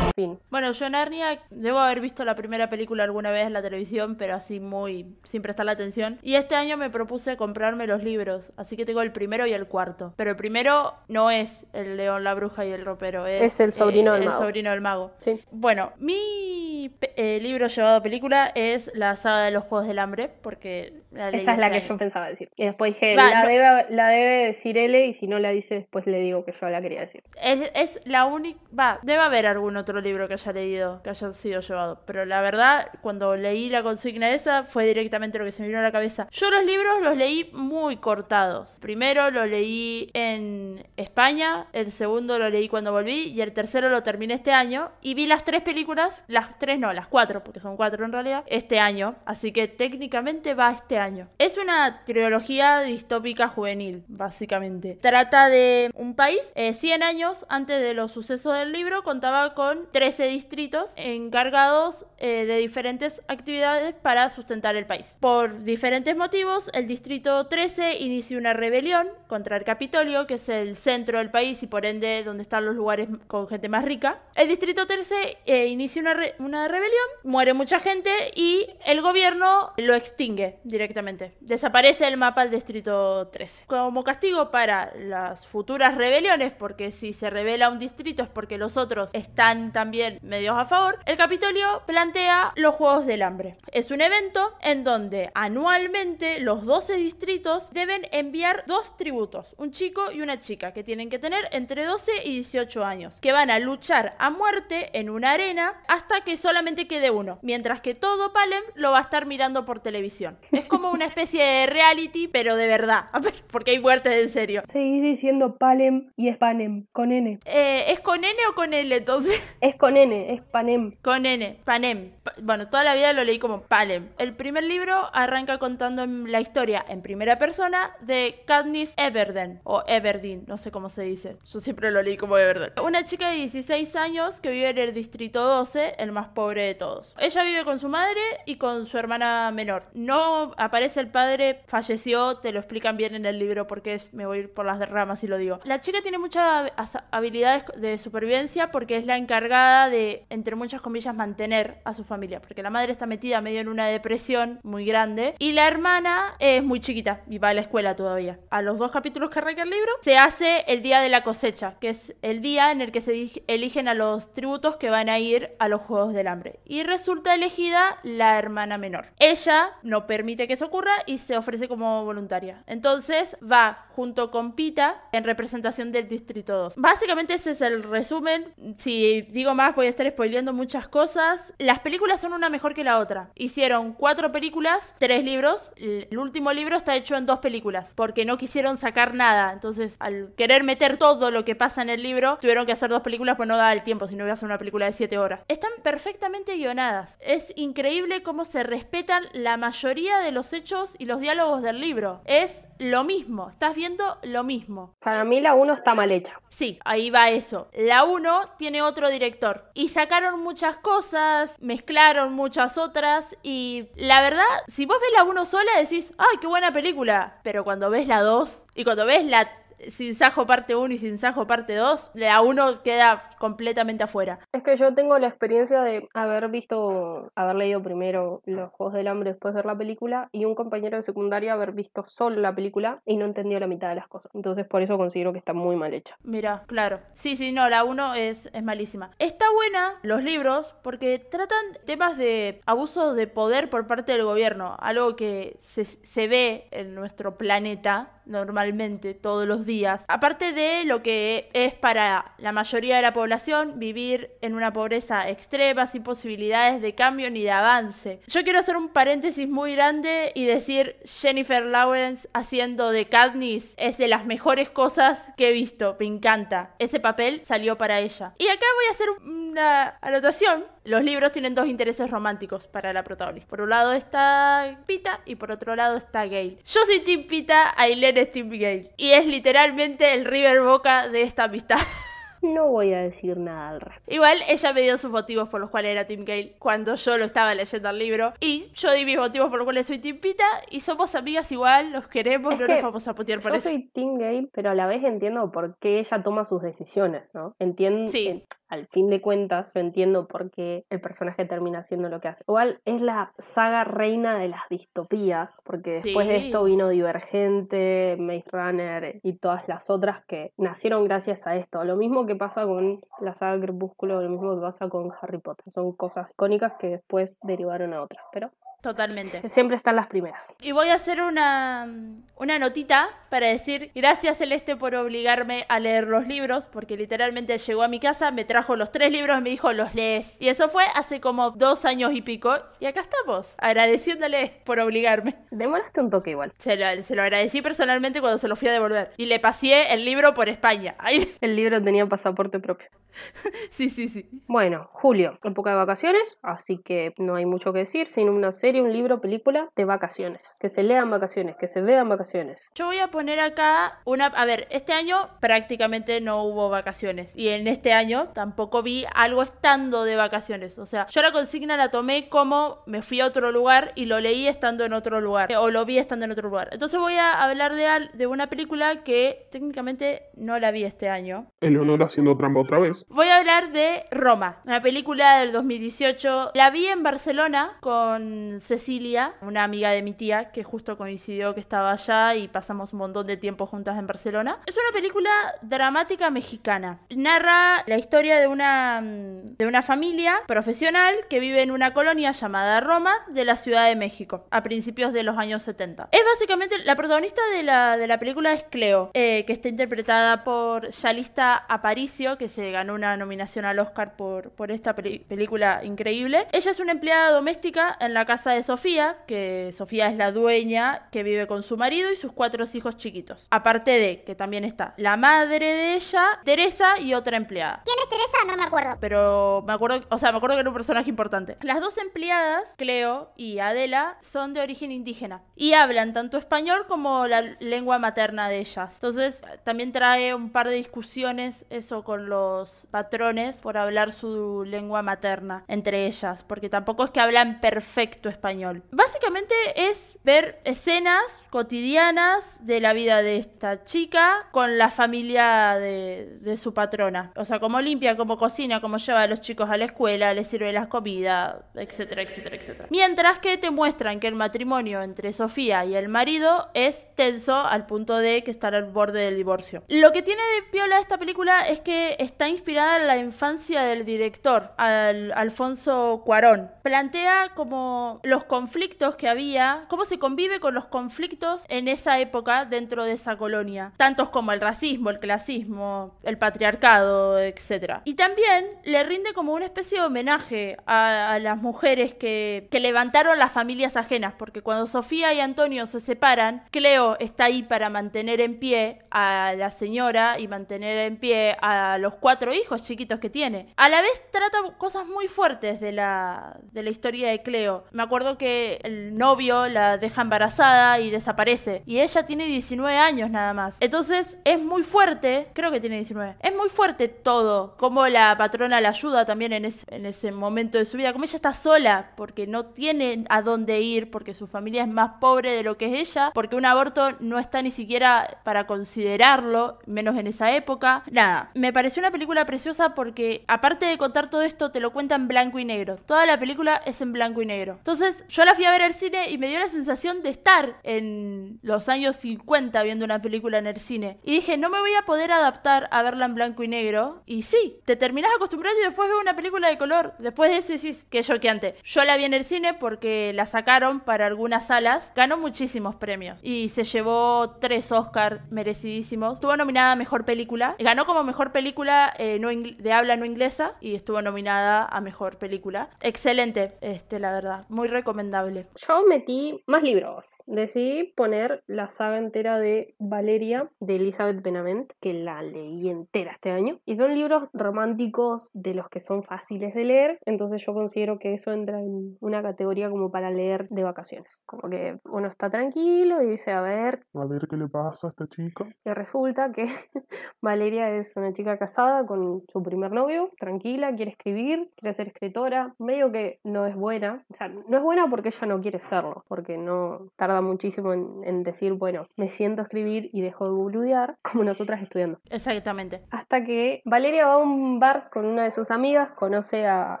Fin. Bueno, yo Narnia debo haber visto la primera película alguna vez en la televisión, pero así muy sin prestar la atención. Y este año me propuse comprarme los libros, así que tengo el primero y el cuarto. Pero el primero no es el León, la Bruja y el Ropero, es, Es el sobrino del el mago. sobrino del mago. Sí. Bueno, mi eh, libro llevado a película es la saga de los Juegos del Hambre, porque la Esa es la este que yo pensaba decir. Y después dije, Va, la, no- debe, la debe decir L y si no la dice, después le digo que yo la quería decir. Es, es la única. Va, debe haber algún otro libro que haya leído, que haya sido llevado. Pero la verdad, cuando leí la consigna esa, fue directamente lo que se me vino a la cabeza. Yo los libros los leí muy cortados. Primero lo leí en España, el segundo lo leí cuando volví, y el tercero lo terminé este año. Y vi las tres películas, las tres no, las cuatro, porque son cuatro en realidad, este año. Así que técnicamente va este año. Es una trilogía distópica juvenil, básicamente. Trata de un país, eh, 100 años antes de los sucesos del libro, contaba con 13 distritos encargados eh, de diferentes actividades para sustentar el país. Por diferentes motivos, el distrito 13 inició una rebelión contra el Capitolio, que es el centro del país y por ende donde están los lugares con gente más rica. El distrito 13 eh, inicia una, una rebelión, muere mucha gente y el gobierno lo extingue directamente. Desaparece el mapa del distrito 13. Como castigo para las futuras rebeliones, porque si se revela un distrito es porque los otros están también medios a favor, el Capitolio plantea los Juegos del Hambre. Es un evento en donde anualmente los 12 distritos deben enviar dos tributos, un chico y una chica, que tienen que tener entre 12 y 18 años, que van a luchar a muerte en una arena hasta que solamente quede uno, mientras que todo Palem lo va a estar mirando por televisión. Es como una especie de reality, pero de verdad, a ver, porque hay muertes en serio. Seguís diciendo Palem y es Panem, con N. Eh, ¿Es con N o con L entonces? Es con N, es Panem. Con N, Panem. Pa- bueno, toda la vida lo leí como Palem. El primer libro arranca contando la historia en primera persona de Katniss Everdeen, o Everdeen, no sé cómo se dice. Yo siempre lo leí como Everdeen. Una chica de 16 años que vive en el distrito 12, el más pobre de todos. Ella vive con su madre y con su hermana menor. No aparece el padre, falleció, te lo explican bien en el libro porque es- me voy a ir por las ramas y lo digo. La chica tiene muchas hab- habilidades de supervivencia porque es la encargada de, entre muchas comillas, mantener a su familia. Porque la madre está metida medio en una depresión muy grande y la hermana es muy chiquita y va a la escuela todavía. A los dos capítulos que arranca el libro, se hace el día de la cosecha, que es el día en el que se eligen a los tributos que van a ir a los Juegos del Hambre. Y resulta elegida la hermana menor. Ella no permite que eso ocurra y se ofrece como voluntaria. Entonces va junto con Pita en representación del Distrito 2. Básicamente ese es el resumen. Si digo más voy a estar spoileando muchas cosas. Las películas son una mejor que la otra. Hicieron cuatro películas, tres libros. El último libro está hecho en dos películas porque no quisieron sacar nada. Entonces al querer meter todo lo que pasa en el libro, tuvieron que hacer dos películas pues no daba el tiempo, si no iba a hacer una película de siete horas. Están perfectamente guionadas. Es increíble cómo se respetan la mayoría de los hechos y los diálogos del libro. Es lo mismo, estás viendo lo mismo. Para mí la 1 está mal hecha. Sí, ahí va eso. La 1 tiene otro director. Y sacaron muchas cosas, mezclaron muchas otras. Y la verdad, si vos ves la 1 sola, decís, ¡ay, qué buena película! Pero cuando ves la 2 y cuando ves la Sin Sajo parte 1 y Sin Sajo parte 2, la 1 queda completamente afuera. Es que yo tengo la experiencia de haber visto, haber leído primero Los Juegos del Hambre después ver la película y un compañero de secundaria haber visto solo la película y no entendió la mitad de las cosas. Entonces por eso considero que está muy mal hecha. Mira, claro. Sí, sí, no, la 1 es, es malísima. Está buena los libros porque tratan temas de abuso de poder por parte del gobierno, algo que se, se ve en nuestro planeta normalmente todos los días. Aparte de lo que es para la mayoría de la población vivir en una pobreza extrema, sin posibilidades de cambio ni de avance. Yo quiero hacer un paréntesis muy grande y decir Jennifer Lawrence haciendo de Katniss es de las mejores cosas que he visto. Me encanta. Ese papel salió para ella. Y acá voy a hacer una anotación. Los libros tienen dos intereses románticos para la protagonista. Por un lado está Pita y por otro lado está Gale. Yo soy Team Pita, Aileen es Team Gale. Y es literalmente el River Boca de esta amistad. No voy a decir nada al respecto. Igual ella me dio sus motivos por los cuales era Team Gale cuando yo lo estaba leyendo el libro. Y yo di mis motivos por los cuales soy Team Pita. Y somos amigas igual, los queremos, Es no que nos vamos a putear por Yo eso. soy Team Gale, pero a la vez entiendo por qué ella toma sus decisiones, ¿no? Entiendo. Sí. Al fin de cuentas yo entiendo por qué el personaje termina haciendo lo que hace. Igual es la saga reina de las distopías, porque después de esto vino Divergente, Maze Runner y todas las otras que nacieron gracias a esto. Lo mismo que pasa con la saga Crepúsculo, lo mismo que pasa con Harry Potter. Son cosas icónicas que después derivaron a otras, pero Totalmente. siempre están las primeras. Y voy a hacer una, una notita para decir gracias Celeste por obligarme a leer los libros, porque literalmente llegó a mi casa, me trajo los tres libros y me dijo los lees. Y eso fue hace como dos años y pico. Y acá estamos, agradeciéndole por obligarme. Demoraste un toque igual. Se lo, se lo agradecí personalmente cuando se lo fui a devolver. Y le pasé el libro por España. Ay, El libro tenía pasaporte propio. sí, sí, sí. Bueno, julio, época de vacaciones, así que no hay mucho que decir, sino una serie, un libro, película de vacaciones. Que se lean vacaciones, que se vean vacaciones. Yo voy a poner acá una... A ver, este año prácticamente no hubo vacaciones. Y en este año tampoco vi algo estando de vacaciones. O sea, yo la consigna la tomé como me fui a otro lugar y lo leí estando en otro lugar. O lo vi estando en otro lugar. Entonces voy a hablar de, al- de una película que técnicamente no la vi este año. Eleonora haciendo trampa otra vez. Voy a hablar de Roma, una película del 2018. La vi en Barcelona con Cecilia, una amiga de mi tía, que justo coincidió que estaba allá y pasamos un montón de tiempo juntas en Barcelona. Es una película dramática mexicana. Narra la historia de una, mm, de una familia profesional que vive en una colonia llamada Roma de la Ciudad de México, a principios de los años 70. Es básicamente, la protagonista de la, de la película es Cleo, eh, que está interpretada por Yalista Aparicio, que se ganó una nominación al Oscar por, por esta película increíble. Ella es una empleada doméstica en la casa de Sofía, que Sofía es la dueña que vive con su marido y sus cuatro hijos chiquitos. Aparte de que también está la madre de ella, Teresa y otra empleada ¿Quién es Teresa? No me acuerdo. pero me acuerdo, o sea, me acuerdo que era un personaje importante. Las dos empleadas, Cleo y Adela, son de origen indígena y hablan tanto español como la lengua materna de ellas. Entonces, también trae un par de discusiones eso con los patrones por hablar su lengua materna entre ellas, porque tampoco es que hablan perfecto español. Básicamente es ver escenas cotidianas de la vida de esta chica con la familia de, de su patrona. O sea, cómo limpia, cómo cocina, cómo lleva a los chicos a la escuela, les sirve las comidas, etcétera, etcétera, etcétera. Mientras que te muestran que el matrimonio entre Sofía y el marido es tenso al punto de que están al borde del divorcio. Lo que tiene de piola esta película es que está inspirada en la infancia del director, al- Alfonso Cuarón. Plantea como los conflictos que había, cómo se convive con los conflictos en esa época dentro de esa colonia, tantos como el racismo, el clasismo, el patriarcado, etc. Y también le rinde como una especie de homenaje a, a las mujeres que, que levantaron las familias ajenas, porque cuando Sofía y Antonio se separan, Cleo está ahí para mantener en pie a la señora y mantener en pie a los cuatro hijos chiquitos que tiene. A la vez trata cosas muy fuertes de la, de la historia de Cleo. Me acuerdo que el novio la deja embarazada y desaparece. Y ella tiene 19 años nada más. Entonces es muy fuerte, creo que tiene 19. Es muy fuerte todo. Como la patrona la ayuda también en, ese- en ese momento de su vida. Como ella está sola porque no tiene a dónde ir, porque su familia es más pobre de lo que es ella, porque un aborto no está ni siquiera para considerarlo, menos en esa época. Nada, me pareció una película preciosa porque aparte de contar todo esto, te lo cuenta en blanco y negro. Toda la película es en blanco y negro. Entonces yo la fui a ver al cine y me dio la sensación de estar en los años 50 viendo una película en el cine. Y dije, no me voy a poder adaptar a verla en blanco y negro. Y sí, te terminás acostumbrando y después ves una película de color. Después de eso decís, que choqueante. Yo la vi en el cine porque la sacaron para algunas salas. Ganó muchísimos premios. Y se llevó tres Oscars merecidísimos. Estuvo nominada a Mejor Película. Ganó como Mejor Película eh, no ingl- de habla no inglesa. Y estuvo nominada a Mejor Película. Excelente, este, la verdad. Muy recomendable. Yo metí más libros. Decidí poner la saga entera de Valeria de Elizabeth Benavent, que la leí entera este año. Y son libros románticos de los que son fáciles de leer. Entonces yo considero que eso entra en una categoría como para leer de vacaciones. Como que uno está tranquilo y dice, a ver, A ver qué le pasa a esta chica. y resulta que Valeria es una chica casada con con su primer novio, tranquila, quiere escribir, quiere ser escritora, medio que no es buena, o sea, no es buena porque ella no quiere serlo, porque no tarda muchísimo en, en decir, bueno, me siento a escribir y dejo de boludear, como nosotras estudiando. Exactamente. Hasta que Valeria va a un bar con una de sus amigas, conoce a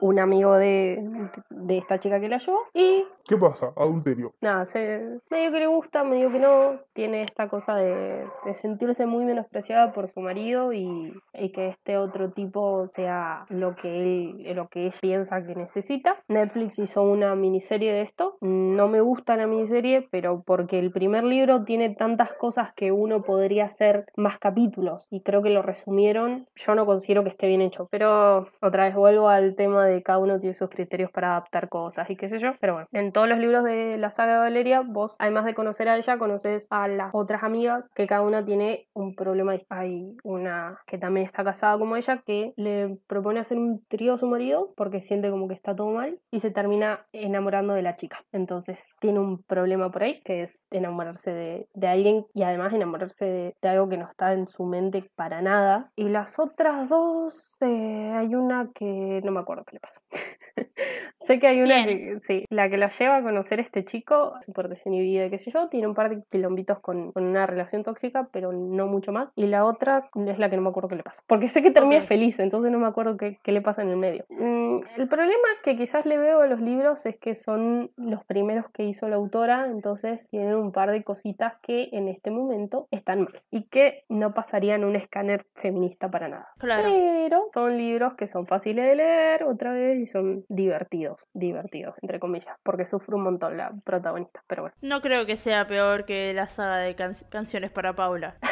un amigo de, de esta chica que la llevó y ¿Qué pasa? Adulterio. nada, se, medio que le gusta, medio que no, tiene esta cosa de, sentirse muy menospreciada por su marido y, y que este otro tipo sea lo que él, lo que ella piensa que necesita. Netflix hizo una miniserie de esto, no me gusta la miniserie, pero porque el primer libro tiene tantas cosas que uno podría hacer más capítulos y creo que lo resumieron, yo no considero que esté bien hecho, pero otra vez vuelvo al tema de cada uno tiene sus criterios para adaptar cosas y qué sé yo, pero bueno, en todos los libros de la saga de Valeria, vos, además de conocer a ella, conoces a las otras amigas, que cada una tiene un problema. Hay una que también está casada como ella, que le propone hacer un trío a su marido porque siente como que está todo mal y se termina enamorando de la chica. Entonces tiene un problema por ahí, que es enamorarse de, de alguien y además enamorarse de, de algo que no está en su mente para nada. Y las otras dos, eh, hay una que no me acuerdo qué le pasa. sé que hay una Bien. que, sí, la que la lleva a conocer a este chico, súper desinhibida qué sé yo, tiene un par de quilombitos con, con una relación tóxica, pero no mucho más. Y la otra es la que no me acuerdo qué le pasa. Porque sé que termina feliz, entonces no me acuerdo qué, qué le pasa en el medio. Mm, el problema que quizás le veo a los libros es que son los primeros que hizo la autora, entonces tienen un par de cositas que en este momento están mal y que no pasarían un escáner feminista para nada. Claro. Pero son libros que son fáciles de leer otra vez y son divertidos, divertidos, entre comillas, porque sufre un montón la protagonista, pero bueno. No creo que sea peor que la saga de can- canciones para Paula.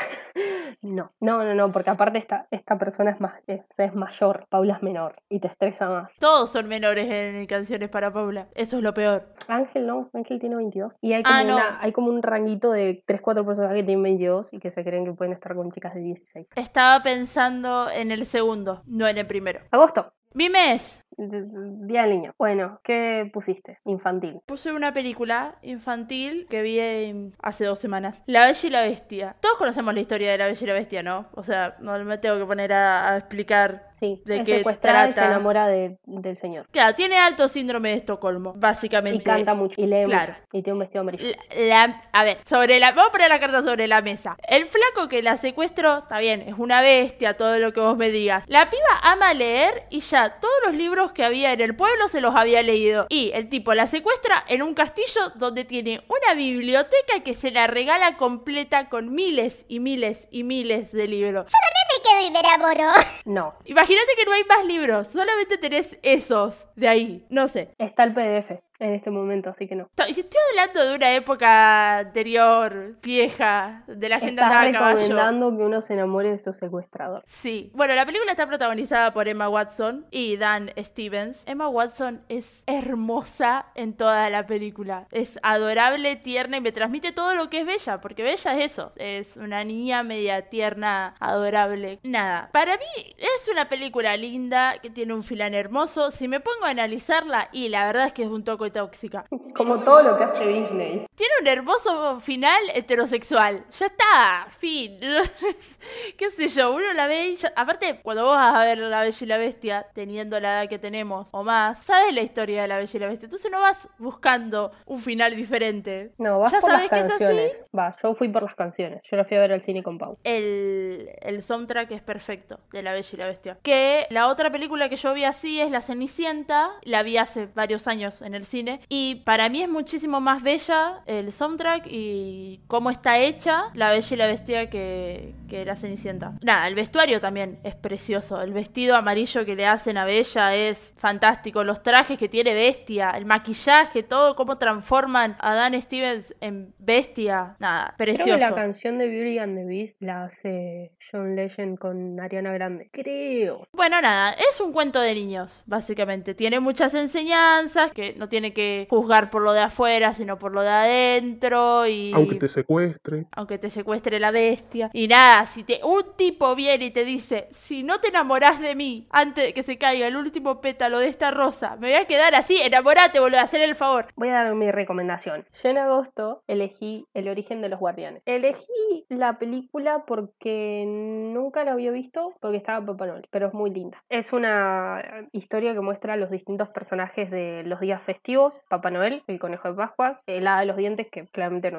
No, no, no, no, porque aparte esta, esta persona es, más, es, es mayor, Paula es menor y te estresa más. Todos son menores en canciones para Paula. Eso es lo peor. Ángel no, Ángel tiene 22. Y hay como, Ah, no. una, hay como un ranguito de 3-4 personas que tienen 22 y que se creen que pueden estar con chicas de 16. Estaba pensando en el segundo, no en el primero. Agosto, Mi mes. Día del Niño. Bueno, ¿qué pusiste? Infantil. Puse una película infantil que vi hace dos semanas. La Bella y la Bestia. Todos conocemos la historia de la Bella y la Bestia, ¿no? O sea, no me tengo que poner a, a explicar. Sí, ¿De es qué y se trata? enamora de- del señor. Claro, tiene alto síndrome de Estocolmo, básicamente. Y canta mucho, y lee Claro. mucho. Y tiene un vestido amarillo. La, la- a ver, sobre la, vamos a poner la carta sobre la mesa. El flaco que la secuestró, está bien, es una bestia, todo lo que vos me digas. La piba ama leer y ya todos los libros que había en el pueblo se los había leído. Y el tipo la secuestra en un castillo donde tiene una biblioteca que se la regala completa con miles y miles y miles de libros. Me quedo y me enamoro. No, Imagínate que no hay más libros, solamente tenés esos de ahí. No sé. está el PDF en este momento, así que no. Estoy hablando de una época anterior, vieja, de la gente andaba a caballo. recomendando que uno se enamore de su secuestrador. Sí. Bueno, la película está protagonizada por Emma Watson y Dan Stevens. Emma Watson es hermosa en toda la película. Es adorable, tierna y me transmite todo lo que es Bella, porque Bella es eso. Es una niña media tierna, adorable. Nada. Para mí es una película linda que tiene un filán hermoso. Si me pongo a analizarla, y la verdad es que es un tóxica. Como todo lo que hace Disney. Tiene un hermoso final heterosexual. Ya está, fin. ¿Qué sé yo? Uno la ve y ya- Aparte, cuando vos vas a ver La Bella y la Bestia, teniendo la edad que tenemos o más, sabes la historia de La Bella y la Bestia. Entonces no vas buscando un final diferente. No, vas ya por las sabes que es así. canciones. Va, yo fui por las canciones. Yo la fui a ver al cine con Pau. El, el soundtrack es perfecto de La Bella y la Bestia. Que la otra película que yo vi así es La Cenicienta. La vi hace varios años en el cine. Y para mí es muchísimo más bella el soundtrack y cómo está hecha La Bella y la Bestia que, que La Cenicienta. Nada, el vestuario también es precioso. El vestido amarillo que le hacen a Bella es fantástico. Los trajes que tiene Bestia, el maquillaje, todo, cómo transforman a Dan Stevens en Bestia. Nada, Creo precioso. que la canción de Beauty and the Beast la hace John Legend con Ariana Grande. Creo. Bueno, nada, es un cuento de niños, básicamente. Tiene muchas enseñanzas que no tiene tiene que juzgar por lo de afuera, sino por lo de adentro y Aunque te secuestre. aunque te secuestre la bestia. Y nada, si te un tipo viene y te dice, si no te enamorás de mí antes de que se caiga el último pétalo de esta rosa, me voy a quedar así, enamorate, boludo, hacer el favor. Voy a dar mi recomendación. Yo en agosto elegí El origen de los guardianes. Elegí la película porque nunca la había visto porque estaba Papá Noel, pero es muy linda. Es una historia que muestra los distintos personajes de los días festivos, Papá Noel, el conejo de Pascuas, el hada de los dientes, que claramente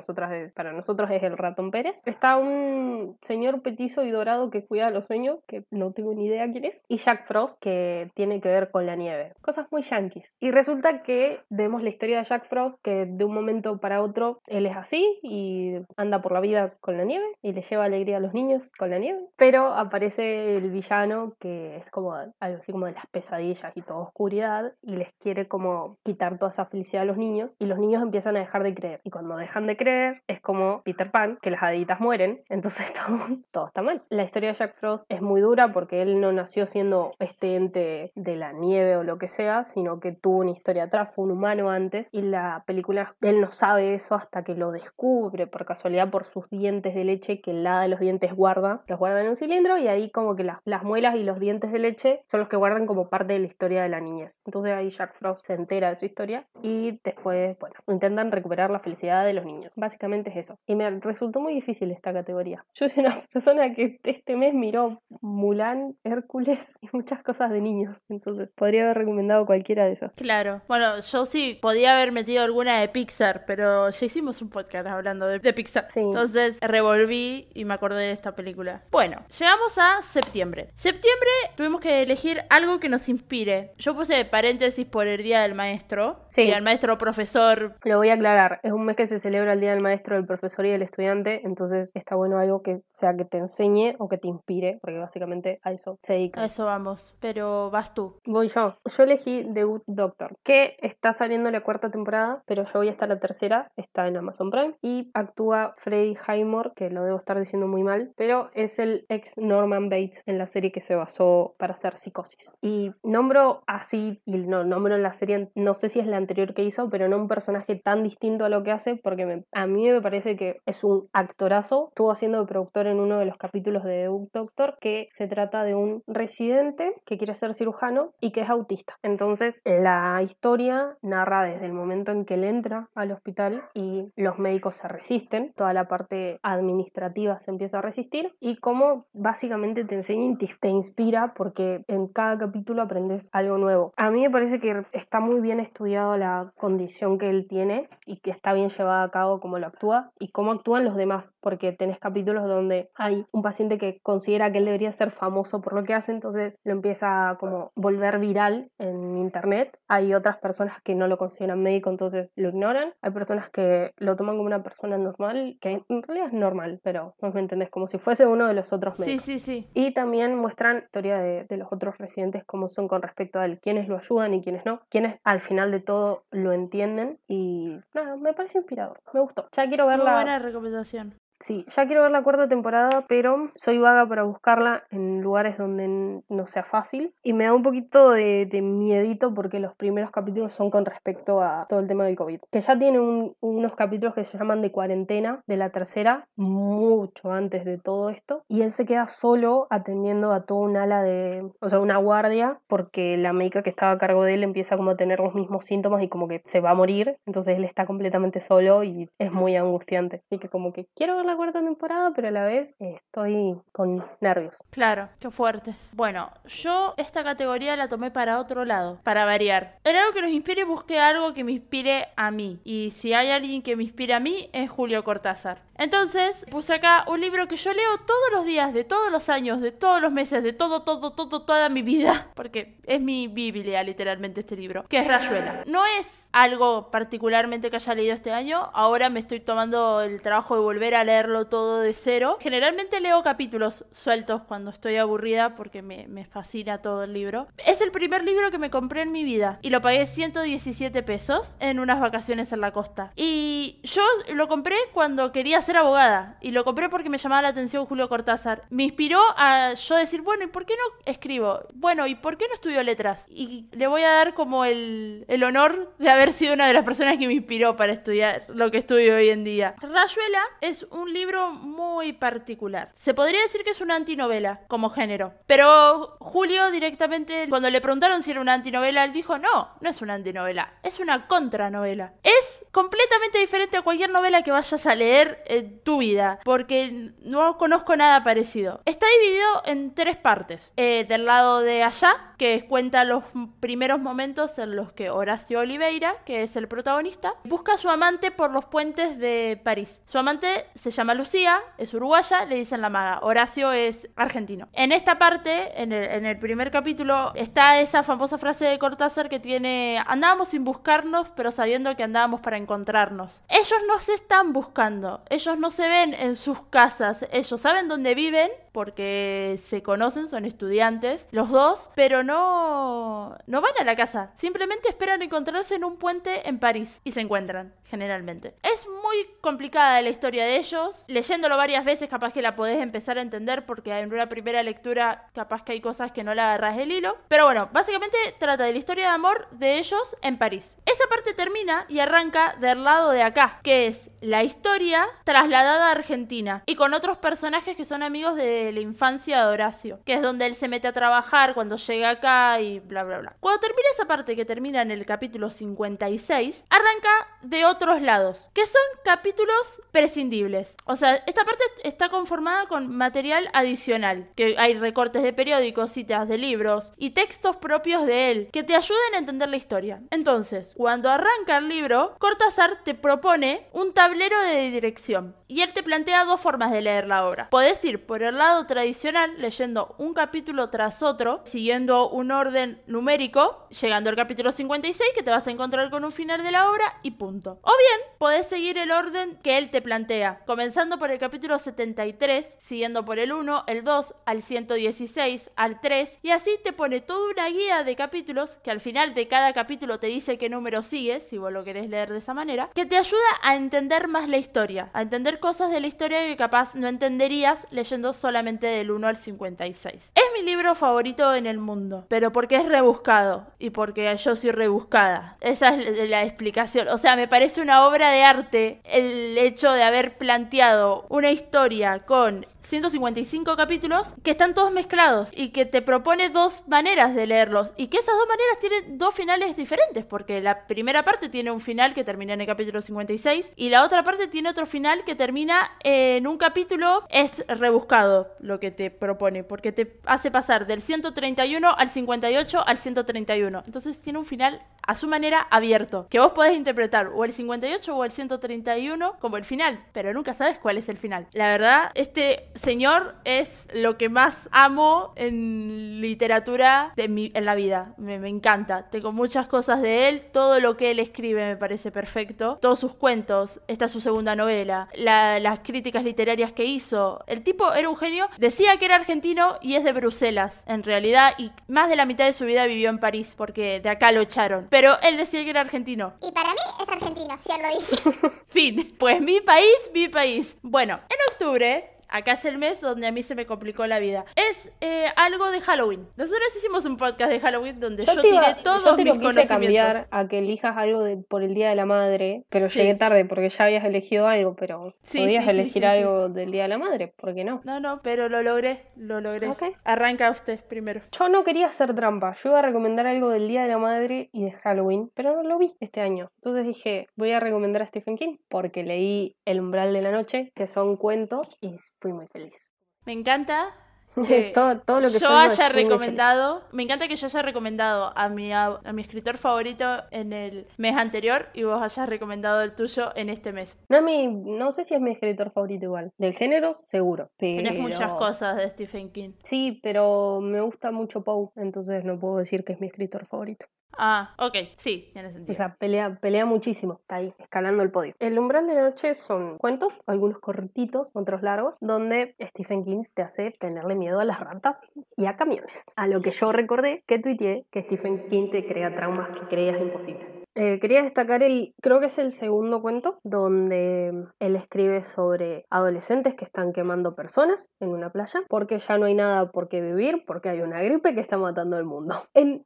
para nosotros es el ratón Pérez. Está un señor petizo y dorado que cuida los sueños, que no tengo ni idea quién es, y Jack Frost, que tiene que ver con la nieve. Cosas muy yankees. Y resulta que vemos la historia de Jack Frost, que de un momento para otro él es así y anda por la vida con la nieve y le lleva alegría a los niños con la nieve. Pero aparece el villano, que es como algo así como de las pesadillas y toda oscuridad, y les quiere como quitar toda esa felicidad a los niños, y los niños empiezan a dejar de creer. Y cuando dejan de creer, es como Peter Pan, que las haditas mueren, entonces todo, todo está mal. La historia de Jack Frost es muy dura porque él no nació siendo este ente de la nieve o lo que sea, sino que tuvo una historia atrás, fue un humano antes, y la película, él no sabe eso hasta que lo descubre por casualidad por sus dientes de leche que el hada de los dientes guarda, los guarda en un cilindro y ahí como que las, las muelas y los dientes de leche son los que guardan como parte de la historia de la niñez. Entonces ahí Jack Frost se entera de su historia y después, bueno, intentan recuperar la felicidad de los niños. Básicamente es eso. Y me resultó muy difícil esta categoría. Yo soy una persona que este mes miró Mulan, Hércules y muchas cosas de niños. Entonces podría haber recomendado cualquiera de esas. Claro. Bueno, yo sí podía haber metido alguna de Pixar, pero ya hicimos un podcast hablando de, de Pixar. Sí. Entonces revolví y me acordé de esta película. Bueno, llegamos a septiembre. Septiembre tuvimos que elegir algo que nos inspire. Yo puse paréntesis por el Día del Maestro. Sí. Y al maestro profesor. Lo voy a aclarar, es un mes que se celebra el Día del Maestro, del Profesor y del Estudiante, entonces está bueno algo que sea que te enseñe o que te inspire, porque básicamente a eso se dedica. A eso vamos. Pero vas tú. Voy yo. Yo elegí The Good Doctor, que está saliendo la cuarta temporada, pero yo voy hasta la tercera, está en Amazon Prime, y actúa Freddie Highmore, que lo debo estar diciendo muy mal, pero es el ex Norman Bates en la serie que se basó para hacer Psicosis. Y nombro así, y no, nombro en la serie, no sé si es la anterior que hizo, pero no un personaje tan distinto a lo que hace, porque a mí me parece que es un actorazo. Estuvo haciendo de productor en uno de los capítulos de Good Doctor, que se trata de un residente que quiere ser cirujano y que es autista. Entonces, la historia narra desde el momento en que él entra al hospital y los médicos se resisten, toda la parte administrativa se empieza a resistir y cómo básicamente te enseña y te inspira porque en cada capítulo aprendes algo nuevo. A mí me parece que está muy bien estudiado la condición que él tiene y que está bien llevada a cabo cómo lo actúa y cómo actúan los demás, porque tenés capítulos donde hay un paciente que considera que él debería ser famoso por lo que hace, entonces lo empieza a como volver viral en internet. Hay otras personas que no lo consideran médico, entonces lo ignoran. Hay personas que lo toman como una persona normal, que en realidad es normal, pero no me entendés, como si fuese uno de los otros Sí, médicos. sí, sí. Y también muestran la historia de, de los otros residentes, cómo son con respecto a él, quiénes lo ayudan y quiénes no, quiénes al final de todo lo entienden. Y nada, me parece inspirador, me gustó. Ya quiero Muy verla. buena recomendación. Sí, ya quiero ver la cuarta temporada, pero soy vaga para buscarla en lugares donde no sea fácil. Y me da un poquito de, de miedito porque los primeros capítulos son con respecto a todo el tema del COVID. Que ya tiene un- unos capítulos que se llaman de cuarentena, de la tercera, mucho antes de todo esto. Y él se queda solo atendiendo a toda un ala de, o sea, una guardia, porque la médica que estaba a cargo de él empieza como a tener los mismos síntomas y como que se va a morir. Entonces él está completamente solo y es muy angustiante. Así que como que quiero ver la cuarta temporada, pero a la vez eh, estoy con nervios. Claro, qué fuerte. Bueno, yo esta categoría la tomé para otro lado, para variar. En algo que nos inspire, busqué algo que me inspire a mí. Y si hay alguien que me inspire a mí, es Julio Cortázar. Entonces, puse acá un libro que yo leo todos los días, de todos los años, de todos los meses, de todo, todo, todo, toda mi vida. Porque es mi Biblia, literalmente, este libro. Que es Rayuela. No es algo particularmente que haya leído este año. Ahora me estoy tomando el trabajo de volver a leer leerlo todo de cero. Generalmente leo capítulos sueltos cuando estoy aburrida porque me, me fascina todo el libro. Es el primer libro que me compré en mi vida y lo pagué 117 pesos en unas vacaciones en la costa. Y yo lo compré cuando quería ser abogada y lo compré porque me llamaba la atención Julio Cortázar. Me inspiró a yo decir, bueno, ¿y por qué no escribo? Bueno, ¿y por qué no estudio letras? Y le voy a dar como el, el honor de haber sido una de las personas que me inspiró para estudiar lo que estudio hoy en día. Rayuela es un libro muy particular. Se podría decir que es una antinovela como género. Pero Julio directamente, cuando le preguntaron si era una antinovela, él dijo, no, no es una antinovela, es una contranovela. Es completamente diferente a cualquier novela que vayas a leer en tu vida, porque no conozco nada parecido. Está dividido en tres partes. Eh, del lado de allá, que cuenta los primeros momentos en los que Horacio Oliveira, que es el protagonista, busca a su amante por los puentes de París. Su amante se llama Lucía, es uruguaya, le dicen la maga. Horacio es argentino. En esta parte, en el, primer capítulo, está esa famosa frase de Cortázar que tiene, andábamos sin buscarnos, pero sabiendo que andábamos para encontrarnos. Ellos no se están buscando, ellos no se ven en sus casas, ellos saben dónde viven porque se conocen, son estudiantes, los dos, pero no, no van a la casa. Simplemente esperan encontrarse en un puente en París y se encuentran, generalmente. Es muy complicada la historia de ellos. Leyéndolo varias veces, capaz que la podés empezar a entender porque en una primera lectura, capaz que hay cosas que no le agarras el hilo. Pero bueno, básicamente trata de la historia de amor de ellos en París. Esa parte termina y arranca del lado de acá, que es la historia trasladada a Argentina y con otros personajes que son amigos de la infancia de Horacio, que es donde él se mete a trabajar cuando llega acá y bla bla bla. Cuando termina esa parte que termina en el capítulo 56, arranca de otros lados, que son capítulos prescindibles. O sea, esta parte está conformada con material adicional, que hay recortes de periódicos, citas de libros y textos propios de él que te ayuden a entender la historia. Entonces, cuando arranca el libro, Cortázar te propone un tablero de dirección y él te plantea dos formas de leer la obra. Podés ir por el lado tradicional, leyendo un capítulo tras otro, siguiendo un orden numérico, llegando al capítulo 56, que te vas a encontrar con un final de la obra y punto. O bien, podés seguir el orden que él te plantea, comenzando por el capítulo 73, siguiendo por el 1, el 2, al 116, al 3, y así te pone toda una guía de capítulos, que al final de cada capítulo te dice qué número sigue, si vos lo querés leer de esa manera, que te ayuda a entender más la historia, a entender cosas de la historia que capaz no entenderías leyendo solamente del 1 al 56. Es mi libro favorito en el mundo, pero porque es rebuscado y porque yo soy rebuscada. Esa es la explicación. O sea, me parece una obra de arte el hecho de haber planteado una historia con 155 capítulos que están todos mezclados y que te propone dos maneras de leerlos. Y que esas dos maneras tienen dos finales diferentes porque la primera parte tiene un final que termina en el capítulo 56 y la otra parte tiene otro final que termina en un capítulo es rebuscado lo que te propone porque te hace pasar del 131 al 58 al 131 entonces tiene un final a su manera abierto que vos podés interpretar o el 58 o el 131 como el final pero nunca sabes cuál es el final. La verdad este señor es lo que más amo en literatura de mi, en la vida. Me, me, encanta. Tengo muchas cosas de él. Todo lo que él escribe me parece perfecto. Todos sus cuentos. Esta es su segunda novela. La, las críticas literarias que hizo. El tipo era un genio. Decía que era argentino y es de Bruselas, en realidad. Y más de la mitad de su vida vivió en París porque de acá lo echaron. Pero él decía que era argentino. Y para mí es argentino, si él lo dice. fin. Pues mi país, mi país. Bueno, en octubre acá es el mes donde a mí se me complicó la vida. Es eh, algo de Halloween. Nosotros hicimos un podcast de Halloween donde yo, yo tiré iba, todos yo te mis lo quise conocimientos. cambiar a que elijas algo de, por el Día de la Madre, pero Sí. llegué tarde porque ya habías elegido algo, pero Sí, podías sí, elegir algo del Día de la Madre, ¿por qué no? No, no, pero lo logré, lo logré. Ok. Arranca usted primero. Yo no quería hacer trampa, yo iba a recomendar algo del Día de la Madre y de Halloween, pero no lo vi este año. Entonces dije, voy a recomendar a Stephen King porque leí El umbral de la noche, que son cuentos, y fui muy feliz. Me encanta que todo, todo lo que yo haya recomendado, me encanta que yo haya recomendado a mi, a, a mi escritor favorito en el mes anterior y vos hayas recomendado el tuyo en este mes. No, mi- no sé si es mi escritor favorito igual. Del género, seguro. Pero- muchas cosas de Stephen King. Sí, pero me gusta mucho Poe, entonces no puedo decir que es mi escritor favorito. Ah, ok, sí, tiene O sentido. sea, pelea, pelea muchísimo. Está ahí, escalando el podio. El umbral de la noche son cuentos, algunos cortitos, otros largos, donde Stephen King te hace tenerle miedo a las ratas y a camiones. A lo que yo recordé que tuiteé que Stephen King te crea traumas que creías imposibles. Eh, quería destacar el, creo que es el segundo cuento, donde él escribe sobre adolescentes que están quemando personas en una playa, porque ya no hay nada por qué vivir, porque hay una gripe que está matando al mundo. En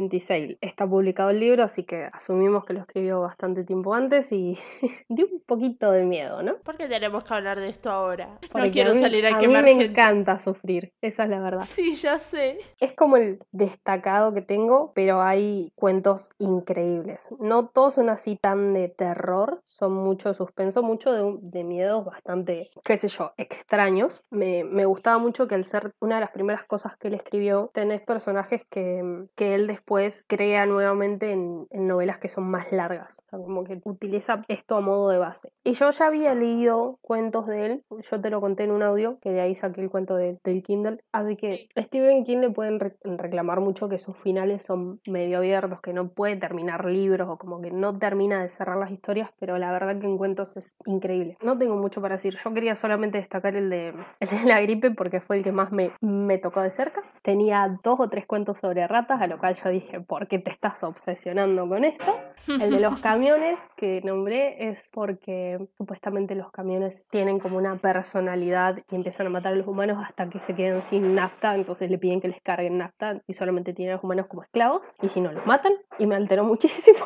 1976 está publicado el libro, así que asumimos que lo escribió bastante tiempo antes y dio un poquito de miedo, ¿no? ¿Por qué tenemos que hablar de esto ahora? Porque no quiero a mí, salir a, a mí me gente. encanta sufrir, esa es la verdad. Sí, ya sé. Es como el destacado que tengo, pero hay cuentos increíbles. No todos son así tan de terror, son mucho de suspenso, mucho de, de miedos bastante, qué sé yo, extraños. Me, me gustaba mucho que al ser una de las primeras cosas que él escribió, tenés personajes que, que él después crea nuevamente en, en novelas que son más largas. O sea, como que utiliza esto a modo de base. Y yo ya había leído cuentos de él, yo te lo conté en un audio, que de ahí saqué el cuento de- del Kindle. Así que Sí. Stephen King le pueden re- reclamar mucho que sus finales son medio abiertos, que no puede terminar libros o como que no termina de cerrar las historias, pero la verdad que en cuentos es increíble. No tengo mucho para decir, yo quería solamente destacar el de, el de la gripe porque fue el que más me, me tocó de cerca. Tenía dos o tres cuentos sobre ratas, a lo cual yo dije, ¿por qué te estás obsesionando con esto? El de los camiones que nombré es porque supuestamente los camiones tienen como una personalidad y empiezan a matar a los humanos hasta que se quedan sin nafta, entonces le piden que les carguen nafta y solamente tienen a los humanos como esclavos y si no los matan y me alteró muchísimo.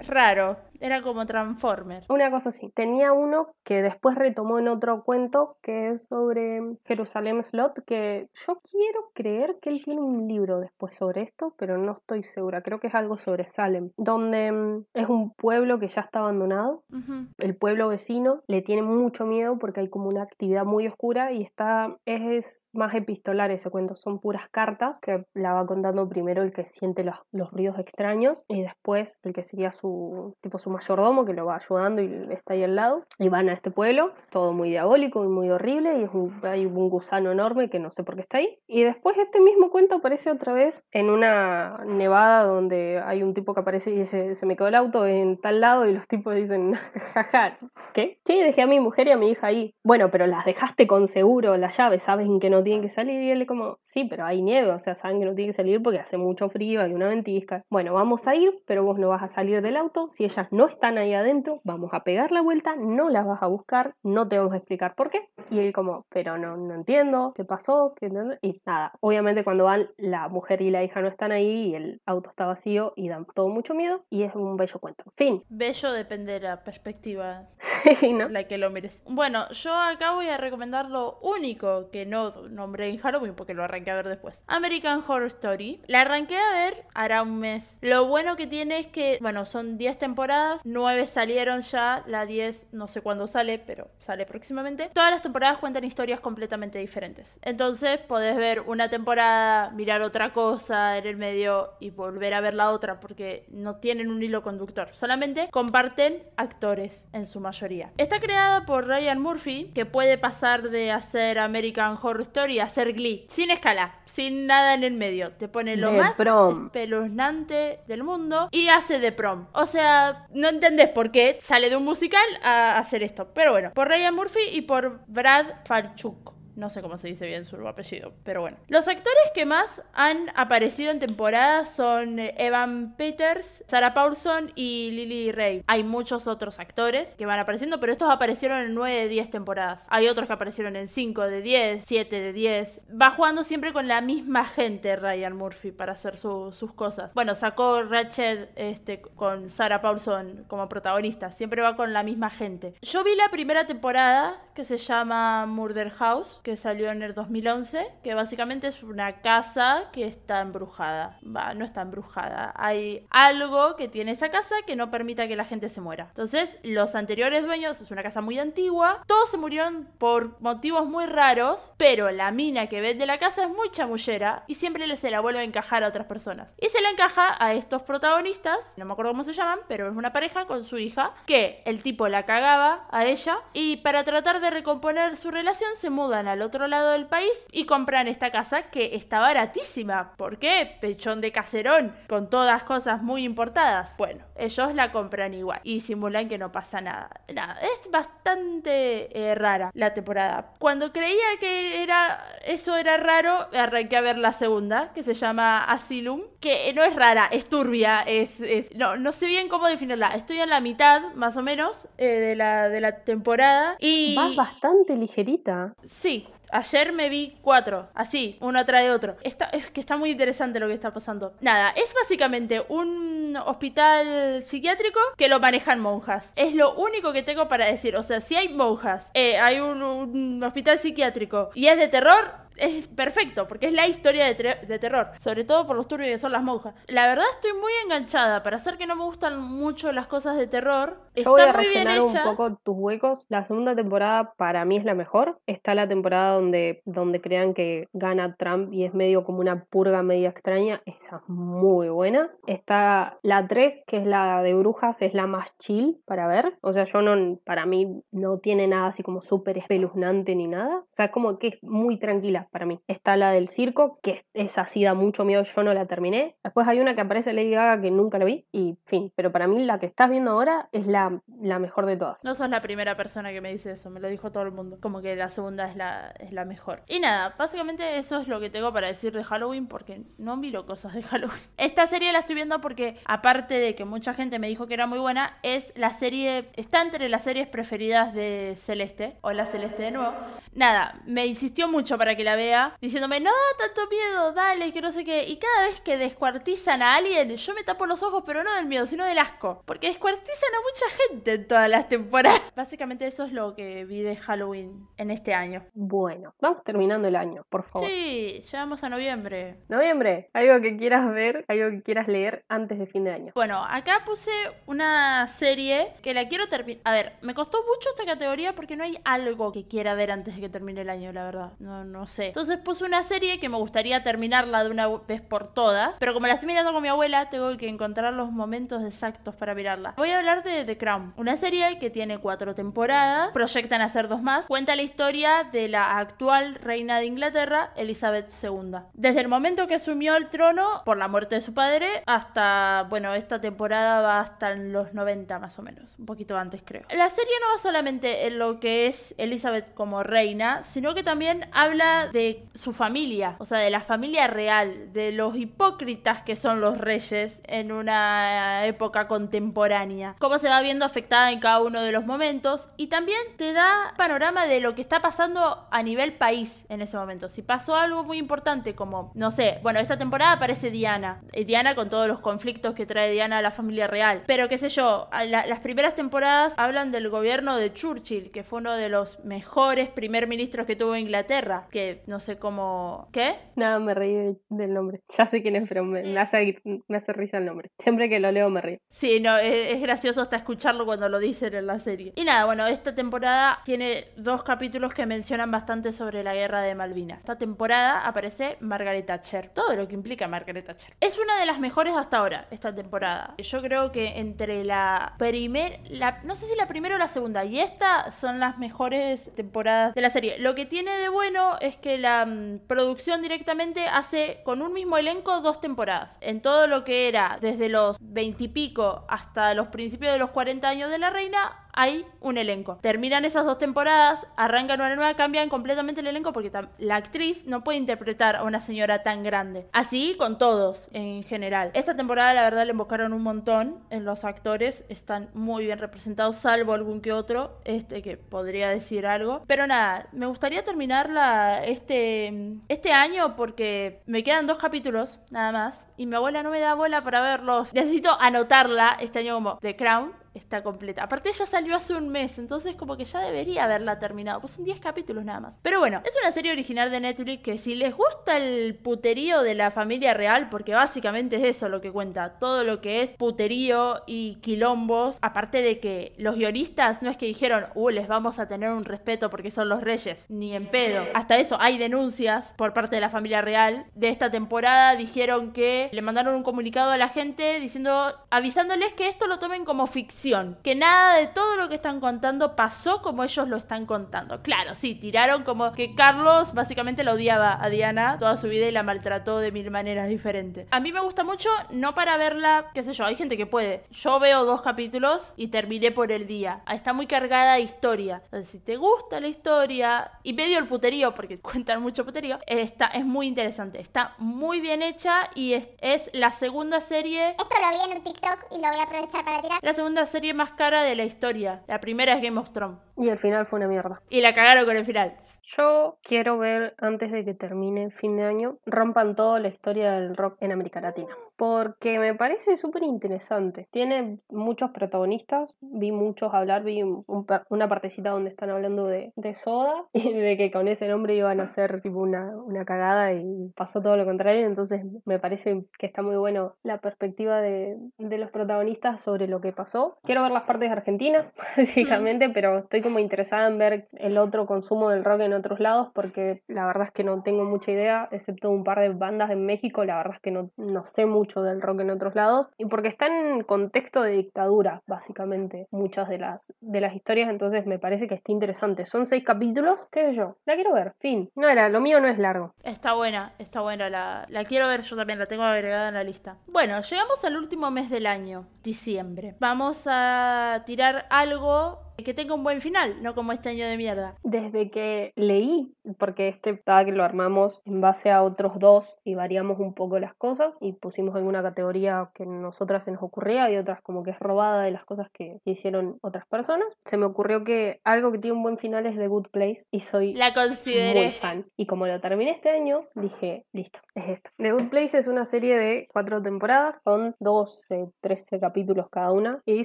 Raro. Era como Transformer. Una cosa así. Tenía uno que después retomó en otro cuento que es sobre Jerusalén Slot, que yo quiero creer que él tiene un libro después sobre esto, pero no estoy segura. Creo que es algo sobre Salem, donde mm, es un pueblo que ya está abandonado. Ujú. El pueblo vecino le tiene mucho miedo porque hay como una actividad muy oscura y está es, es más epistolar ese cuento. Son puras cartas que la va contando primero el que siente los, los ruidos extraños y después el que sería su tipo su mayordomo que lo va ayudando y está ahí al lado. Y van a este pueblo, todo muy diabólico y muy horrible, y es un- hay un gusano enorme que no sé por qué está ahí. Y después este mismo cuento aparece otra vez en una nevada donde hay un tipo que aparece y dice, se me quedó el auto en tal lado y los tipos dicen, jaja, ¿qué? Sí, dejé a mi mujer y a mi hija ahí. Bueno, pero las dejaste con seguro, las llaves, saben que no tienen que salir. Y él como, sí, pero hay nieve, o sea, saben que no tienen que salir porque hace mucho frío, hay una ventisca. Bueno, vamos a ir, pero vos no vas a salir del auto. Si ellas no están ahí adentro, vamos a pegar la vuelta, no las vas a buscar, no te vamos a explicar por qué. Y él como, pero no, no entiendo, ¿qué pasó? ¿Qué no?". Y nada, obviamente cuando van, la mujer y la hija no están ahí y el auto está vacío y dan todo mucho miedo y es un bello cuento. Fin. Bello depende de la perspectiva Sí, ¿no? la que lo merece. Bueno, yo acá voy a recomendar lo único que no nombré en Halloween porque lo arranqué a ver después. American Horror Story. La arranqué a ver hará un mes. Lo bueno que tiene es que, bueno, son 10 temporadas, 9 salieron ya, la 10 no sé cuándo sale, pero sale próximamente. Todas las temporadas cuentan historias completamente diferentes. Entonces podés ver una temporada, mirar otra cosa en el medio y volver a ver la otra porque no tienen un hilo conductor. Solamente comparten actores en su mayoría. Está creada por Ryan Murphy, que puede pasar de hacer American Horror Story a hacer Glee. Sin escala, sin nada en el medio. Te pone lo De más prom. espeluznante del mundo y hace de prom. O sea, no entendés por qué sale de un musical a hacer esto. Pero bueno, por Ryan Murphy y por Brad Falchuk. No sé cómo se dice bien su apellido, pero bueno. Los actores que más han aparecido en temporadas son eh, Evan Peters, Sarah Paulson y Lily Ray. Hay muchos otros actores que van apareciendo, pero estos aparecieron en 9 de 10 temporadas. Hay otros que aparecieron en 5 de 10, 7 de 10. Va jugando siempre con la misma gente Ryan Murphy para hacer su- sus cosas. Bueno, sacó Ratchet este, con Sarah Paulson como protagonista. Siempre va con la misma gente. Yo vi la primera temporada que se llama Murder House, que salió en el 2011, que básicamente es una casa que está embrujada. Va, no está embrujada. Hay algo que tiene esa casa que no permita que la gente se muera. Entonces, los anteriores dueños, es una casa muy antigua, todos se murieron por motivos muy raros, pero la mina que vende la casa es muy chamullera y siempre se la vuelve a encajar a otras personas. Y se la encaja a estos protagonistas, no me acuerdo cómo se llaman, pero es una pareja con su hija, que el tipo la cagaba a ella y para tratar de recomponer su relación se mudan al otro lado del país y compran esta casa que está baratísima. ¿Por qué? Pechón de caserón, con todas cosas muy importadas. Bueno, ellos la compran igual y simulan que no pasa nada. Nada, es bastante eh, rara la temporada. Cuando creía que era eso era raro, arranqué a ver la segunda, que se llama Asylum, que no es rara, es turbia, es, es- no, no sé bien cómo definirla. Estoy en la mitad, más o menos, eh, de, la, de la temporada. Y Vas bastante ligerita. Sí, ayer me vi cuatro, así, uno atrás de otro. Está, es que está muy interesante lo que está pasando. Nada, es básicamente un hospital psiquiátrico que lo manejan monjas. Es lo único que tengo para decir. O sea, si hay monjas, eh, hay un, un hospital psiquiátrico y es de terror. Es perfecto, porque es la historia de, terror, sobre todo por los turbios que son las monjas. La verdad estoy muy enganchada, para hacer que no me gustan mucho las cosas de terror. Yo está voy a muy bien un poco tus huecos. La segunda temporada para mí es la mejor. Está la temporada donde, donde crean que gana Trump y es medio como una purga media extraña. Esa es muy buena. Está la 3, que es la de brujas, es la más chill para ver. O sea, yo no, para mí no tiene nada así como súper espeluznante ni nada. O sea, es como que es muy tranquila para mí. Está la del circo, que es- esa sí da mucho miedo, yo no la terminé. Después hay una que aparece Lady Gaga que nunca la vi. Y fin, pero para mí la que estás viendo ahora es la, la mejor de todas. No sos la primera persona que me dice eso, me lo dijo todo el mundo. Como que la segunda es la, es la mejor. Y nada, básicamente eso es lo que tengo para decir de Halloween porque no miro cosas de Halloween. Esta serie la estoy viendo porque, aparte de que mucha gente me dijo que era muy buena, es la serie, está entre las series preferidas de Celeste. Hola Celeste de nuevo. Nada, me insistió mucho para que la vea, diciéndome, no da tanto miedo, dale, que no sé qué. Y cada vez que descuartizan a alguien, yo me tapo los ojos, pero no del miedo, sino del asco. Porque descuartizan a mucha gente en todas las temporadas. Básicamente eso es lo que vi de Halloween en este año. Bueno, vamos terminando el año, por favor. Sí, ya vamos a noviembre. Noviembre, algo que quieras ver, algo que quieras leer antes de fin de año. Bueno, acá puse una serie que la quiero terminar. A ver, me costó mucho esta categoría porque no hay algo que quiera ver antes de que termine el año, la verdad. No, no sé. Entonces puse una serie que me gustaría terminarla de una vez por todas. Pero como la estoy mirando con mi abuela, tengo que encontrar los momentos exactos para mirarla. Voy a hablar de The Crown. Una serie que tiene cuatro temporadas. Proyectan hacer dos más. Cuenta la historia de la actual reina de Inglaterra, Elizabeth II. Desde el momento que asumió el trono por la muerte de su padre hasta, bueno, esta temporada va hasta los 90 más o menos. Un poquito antes creo. La serie no va solamente en lo que es Elizabeth como reina, sino que también habla de su familia, o sea, de la familia real, de los hipócritas que son los reyes en una época contemporánea. Cómo se va viendo afectada en cada uno de los momentos y también te da panorama de lo que está pasando a nivel país en ese momento. Si pasó algo muy importante como, no sé, bueno, esta temporada aparece Diana. Diana con todos los conflictos que trae Diana a la familia real. Pero qué sé yo, las primeras temporadas hablan del gobierno de Churchill, que fue uno de los mejores primer ministros que tuvo Inglaterra. Que no sé cómo... ¿Qué? Nada, me reí de- del nombre. Ya sé quién es, pero me, me hace, me hace risa el nombre. Siempre que lo leo me río. Sí, no, es, es gracioso hasta escucharlo cuando lo dicen en la serie. Y nada, bueno, esta temporada tiene dos capítulos que mencionan bastante sobre la guerra de Malvinas. Esta temporada aparece Margaret Thatcher. Todo lo que implica Margaret Thatcher. Es una de las mejores hasta ahora, esta temporada. Yo creo que entre la primer, la, no sé si la primera o la segunda, y esta son las mejores temporadas de la serie. Lo que tiene de bueno es que la mm, producción directamente hace con un mismo elenco dos temporadas. En todo lo que era desde los 20 y pico hasta los principios de los 40 años de la reina, hay un elenco. Terminan esas dos temporadas, arrancan una nueva, cambian completamente el elenco porque la actriz no puede interpretar a una señora tan grande. Así con todos en general. Esta temporada la verdad le invocaron un montón en los actores, están muy bien representados, salvo algún que otro, este que podría decir algo. Pero nada, me gustaría terminarla este, este año porque me quedan dos capítulos nada más y mi abuela no me da bola para verlos. Necesito anotarla este año como The Crown está completa. Aparte ya salió hace un mes, entonces como que ya debería haberla terminado. Pues son 10 capítulos nada más. Pero bueno, es una serie original de Netflix que si les gusta el puterío de la familia real, porque básicamente es eso lo que cuenta, todo lo que es puterío y quilombos, aparte de que los guionistas no es que dijeron, uh, les vamos a tener un respeto porque son los reyes, ni en pedo. Hasta eso hay denuncias por parte de la familia real. De esta temporada dijeron que le mandaron un comunicado a la gente diciendo, avisándoles que esto lo tomen como ficción ficción, que nada de todo lo que están contando pasó como ellos lo están contando. Claro, sí, tiraron como que Carlos básicamente la odiaba a Diana toda su vida y la maltrató de mil maneras diferentes. A mí me gusta mucho, no para verla, qué sé yo, hay gente que puede. Yo veo dos capítulos y terminé por el día. Está muy cargada de historia. Entonces, si te gusta la historia y medio el puterío, porque cuentan mucho puterío, está, es muy interesante. Está muy bien hecha y es, es la segunda serie Esto lo vi en un TikTok y lo voy a aprovechar para tirar. la segunda serie más cara de la historia. La primera es Game of Thrones. Y el final fue una mierda. Y la cagaron con el final. Yo quiero ver, antes de que termine fin de año, rompan toda la historia del rock en América Latina. Porque me parece súper interesante. Tiene muchos protagonistas, vi muchos hablar, vi un- una partecita donde están hablando de, de Soda y de que con ese nombre iban a hacer tipo una, una cagada y pasó todo lo contrario. Entonces me parece que está muy bueno la perspectiva de, de los protagonistas sobre lo que pasó. Quiero ver las partes de Argentina, básicamente, pero estoy como interesada en ver el otro consumo del rock en otros lados porque la verdad es que no tengo mucha idea, excepto un par de bandas en México, la verdad es que no, no sé mucho del rock en otros lados y porque está en contexto de dictadura, básicamente, muchas de las, de las historias, entonces me parece que está interesante. Son seis capítulos, qué yo, la quiero ver, fin. No era, lo mío no es largo. Está buena, está buena. La, la quiero ver yo también, la tengo agregada en la lista. Bueno, llegamos al último mes del año, diciembre. Vamos a tirar algo que tenga un buen final, no como este año de mierda. Desde que leí, porque este tag lo armamos en base a otros dos y variamos un poco las cosas y pusimos alguna categoría que a nosotras se nos ocurría y otras como que es robada de las cosas que hicieron otras personas. Se me ocurrió que algo que tiene un buen final es The Good Place y soy La muy consideré. fan. Y como lo terminé este año, dije, listo, es esto. The Good Place es una serie de cuatro temporadas, son 12, 13 capítulos cada una y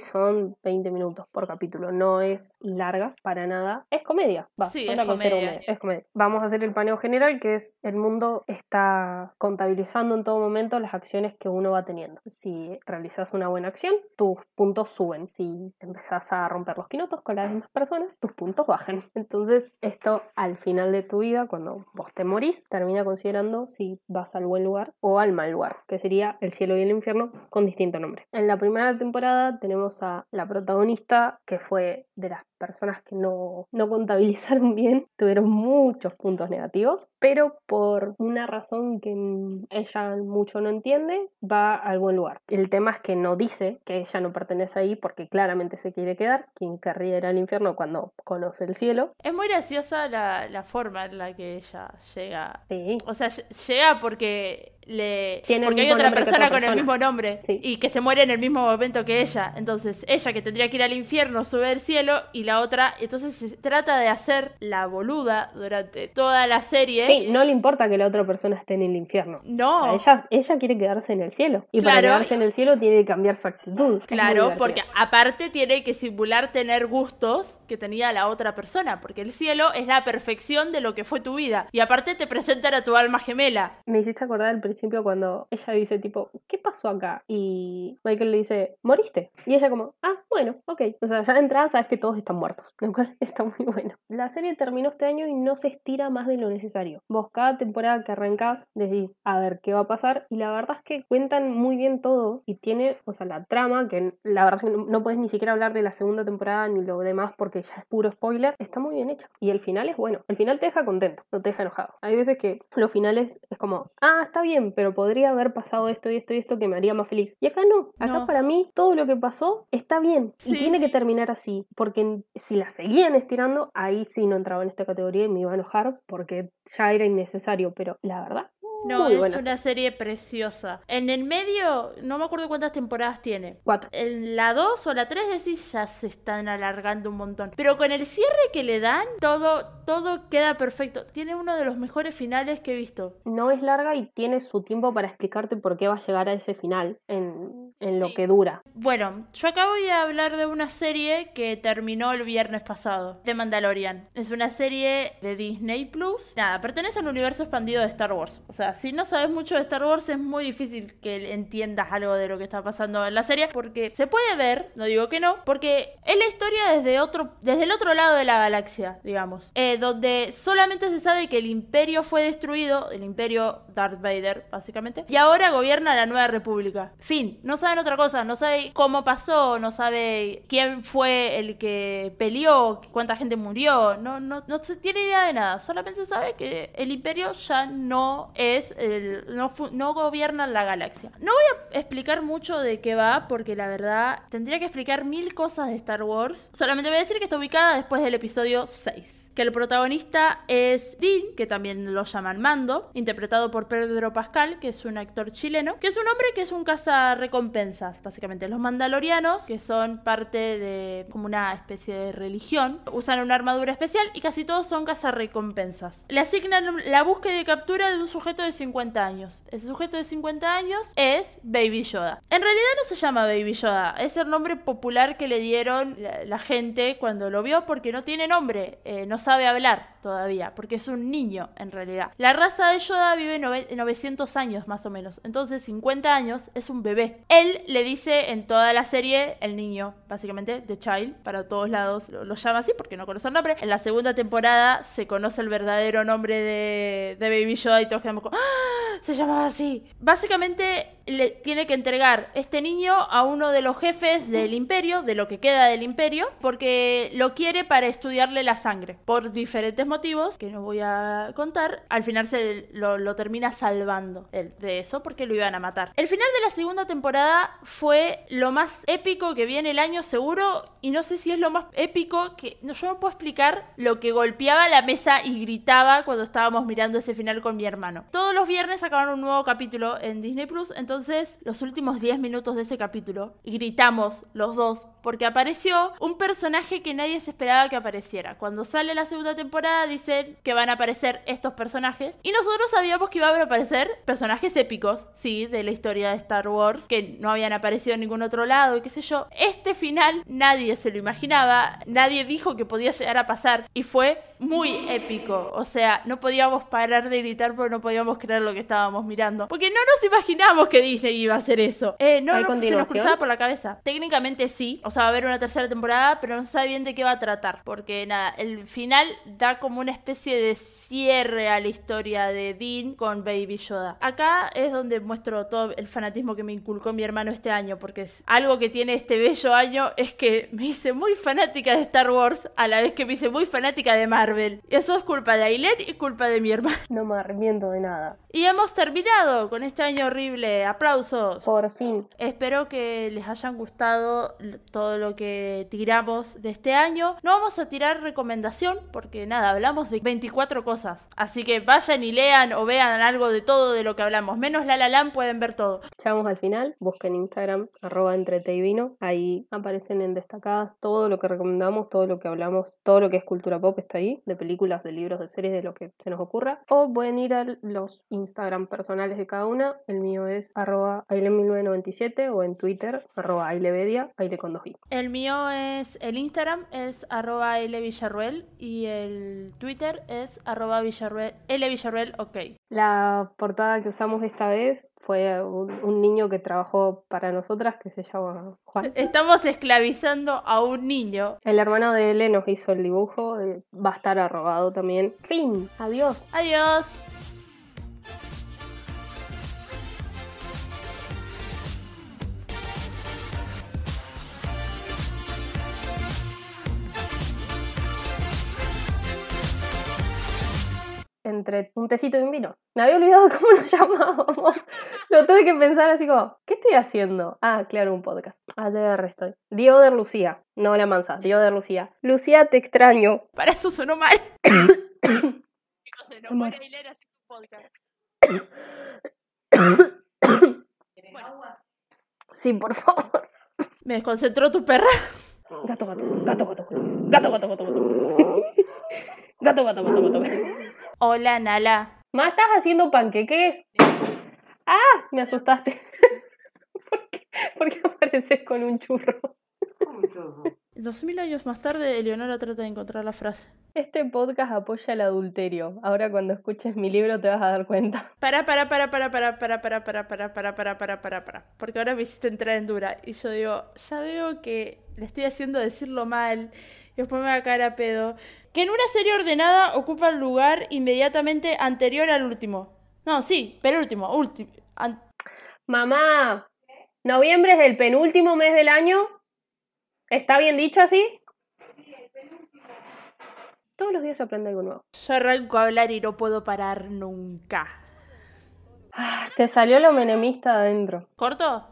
son 20 minutos por capítulo. No es larga para nada. Es comedia, va, Sí, yo es la considero comedia. Es comedia. Vamos a hacer el paneo general, que es el mundo está contabilizando en todo momento las acciones que uno va teniendo. Si realizas una buena acción, tus puntos suben. Si empezás a romper los quinotos con las mismas personas, tus puntos bajan. Entonces, esto al final de tu vida, cuando vos te morís, termina considerando si vas al buen lugar o al mal lugar, que sería el cielo y el infierno con distinto nombre. En la primera temporada tenemos a la protagonista, que fue de las personas que no, no contabilizaron bien, tuvieron muchos puntos negativos, pero por una razón que ella mucho no entiende, va al buen lugar. El tema es que no dice que ella no pertenece ahí porque claramente se quiere quedar, quien querría ir al infierno cuando conoce el cielo. Es muy graciosa la, la forma en la que ella llega. Sí. O sea, ll- llega porque le porque hay otra persona otra con el persona. mismo nombre Sí. y que se muere en el mismo momento que ella. Entonces, ella que tendría que ir al infierno sube al cielo y la otra, entonces se trata de hacer la boluda durante toda la serie. Sí, no le importa que la otra persona esté en el infierno. No. O sea, ella, ella quiere quedarse en el cielo. Y para quedarse en el cielo tiene que cambiar su actitud. Claro, porque aparte tiene que simular tener gustos que tenía la otra persona, porque el cielo es la perfección de lo que fue tu vida. Y aparte te presentan a tu alma gemela. Me hiciste acordar al principio cuando ella dice tipo, ¿qué pasó acá? Y Michael le dice, ¿moriste? Y ella como, ah, bueno, ok. O sea, ya de entrada sabes que todos están muertos, lo cual está muy bueno. La serie terminó este año y no se estira más de lo necesario. Vos cada temporada que arrancás decís, a ver qué va a pasar. Y la verdad es que cuentan muy bien todo y tiene, o sea, la trama, que la verdad es que no, puedes ni siquiera hablar de la segunda temporada ni lo demás porque ya es puro spoiler, está muy bien hecha. Y el final es bueno. El final te deja contento, no te deja enojado. Hay veces que los finales es como, ah, está bien, pero podría haber pasado esto y esto y esto que me haría más feliz. Y acá no. Acá No. para mí todo lo que pasó está bien. Y tiene que terminar así. Porque si la seguían estirando, ahí sí no entraba en esta categoría y me iba a enojar porque ya era innecesario. Pero la verdad, No, muy es una serie preciosa. En el medio, no me acuerdo cuántas temporadas tiene. Cuatro. En la 2 o la 3 decís ya se están alargando un montón. Pero con el cierre que le dan, todo, todo queda perfecto. Tiene uno de los mejores finales que he visto. No es larga y tiene su tiempo para explicarte por qué va a llegar a ese final en, en lo que dura. Bueno, yo acá voy a hablar de una serie que terminó el viernes pasado, The Mandalorian. Es una serie de Disney Plus. Nada, pertenece al universo expandido de Star Wars. O sea, si no sabes mucho de Star Wars es muy difícil que entiendas algo de lo que está pasando en la serie porque se puede ver, no digo que no, porque es la historia desde otro desde el otro lado de la galaxia, digamos, eh, donde solamente se sabe que el imperio fue destruido, el imperio Darth Vader, básicamente, y ahora gobierna la Nueva República. Fin, no saben otra cosa, no sabe cómo pasó, no sabe quién fue el que peleó, cuánta gente murió, no, no, no se tiene idea de nada, solamente sabe que el imperio ya no es, no, no gobierna la galaxia. No voy a explicar mucho de qué va, porque la verdad tendría que explicar mil cosas de Star Wars, solamente voy a decir que está ubicada después del episodio 6 que el protagonista es Dean, que también lo llaman Mando, interpretado por Pedro Pascal, que es un actor chileno, que es un hombre que es un recompensas, básicamente. Los mandalorianos, que son parte de como una especie de religión, usan una armadura especial y casi todos son recompensas. Le asignan la búsqueda y captura de un sujeto de 50 años. Ese sujeto de 50 años es Baby Yoda. En realidad no se llama Baby Yoda, es el nombre popular que le dieron la, gente cuando lo vio porque no tiene nombre, eh, no hablar todavía, porque es un niño en realidad. La raza de Yoda vive nove- 900 años más o menos, entonces 50 años es un bebé. Él le dice en toda la serie el niño, básicamente, The Child, para todos lados lo, llama así porque no conoce el nombre. En la segunda temporada se conoce el verdadero nombre de, de Baby Yoda y todos quedamos como, ¡Ah! Se llamaba así. Básicamente le tiene que entregar este niño a uno de los jefes del imperio, de lo que queda del imperio, porque lo quiere para estudiarle la sangre. Por diferentes motivos, que no voy a contar, al final se lo, lo termina salvando él de eso, porque lo iban a matar. El final de la segunda temporada fue lo más épico que vi en el año seguro, y no sé si es lo más épico que... No, yo no puedo explicar lo que golpeaba la mesa y gritaba cuando estábamos mirando ese final con mi hermano. Todos los viernes sacaban un nuevo capítulo en Disney Plus, entonces los últimos 10 minutos de ese capítulo gritamos los dos porque apareció un personaje que nadie se esperaba que apareciera. Cuando sale la segunda temporada dicen que van a aparecer estos personajes y nosotros sabíamos que iban a aparecer personajes épicos, sí, de la historia de Star Wars, que no habían aparecido en ningún otro lado y qué sé yo. Este final nadie se lo imaginaba, nadie dijo que podía llegar a pasar y fue muy épico. O sea, no podíamos parar de gritar porque no podíamos creer lo que estábamos mirando. Porque no nos imaginamos que Disney iba a hacer eso. Eh, no, ¿Hay no se nos cruzaba por la cabeza. Técnicamente sí. O sea, va a haber una tercera temporada, pero no se sabe bien de qué va a tratar. Porque nada, el final da como una especie de cierre a la historia de Dean con Baby Yoda. Acá es donde muestro todo el fanatismo que me inculcó mi hermano este año. Porque es algo que tiene este bello año es que me hice muy fanática de Star Wars a la vez que me hice muy fanática de Marvel. Y eso es culpa de Aileen y culpa de mi hermano. No me arrepiento de nada. Y hemos terminado con este año horrible. Aplausos. Por fin. Espero que les hayan gustado todo lo que tiramos de este año. No vamos a tirar recomendación porque nada, hablamos de 24 cosas. Así que vayan y lean o vean algo de todo de lo que hablamos. Menos La La Land pueden ver todo. Llegamos al final. Busquen Instagram, arroba entrete y vino. Ahí aparecen en destacadas todo lo que recomendamos, todo lo que hablamos, todo lo que es cultura pop está ahí. De películas, de libros, de series, de lo que se nos ocurra. O pueden ir a los Instagram personales de cada una. El mío es arroba aile1997 o en Twitter arroba ailevedia, aile con dos i. El mío es, el Instagram es arroba Villarruel y el Twitter es arroba Villarruel, L Villarruel, ok. La portada que usamos esta vez fue un, un niño que trabajó para nosotras que se llama Juan. Estamos esclavizando a un niño. El hermano de L nos hizo el dibujo, va a estar arrobado también. Fin, adiós. Adiós. Entre un tecito y un vino. Me había olvidado cómo nos llamábamos. Lo tuve que pensar así como, ¿qué estoy haciendo? Ah, claro, un podcast. ADR estoy. Dioder Lucía. No la mansa, Dioder Lucía. Lucía, te extraño. Para eso sonó mal. Chicos, se nos muere Aileen haciendo un podcast. Sí, por favor. Me desconcentró tu perra. Gato, gato, gato, gato, gato, gato, gato, gato. Gato, gato, gato, gato. Hola, Nala. Ma, ¿estás haciendo panqueques? ¡Ah! Me asustaste. ¿Por qué, ¿Por qué apareces con un churro? Dos mil años más tarde, Eleonora trata de encontrar la frase. Este podcast apoya el adulterio. Ahora cuando escuches mi libro te vas a dar cuenta. Para, para, para, para, para, para, para, para, para, para, para, para, para, para. Porque ahora me hiciste entrar en dura. Y yo digo, ya veo que le estoy haciendo decirlo mal. Y después me va a caer a pedo. Que en una serie ordenada ocupa el lugar inmediatamente anterior al último. No, sí, penúltimo, último. Mamá, Noviembre es el penúltimo mes del año. ¿Está bien dicho así? Todos los días se aprende algo nuevo. Yo arranco a hablar y no puedo parar nunca. Ah, te salió lo menemista adentro. ¿Corto?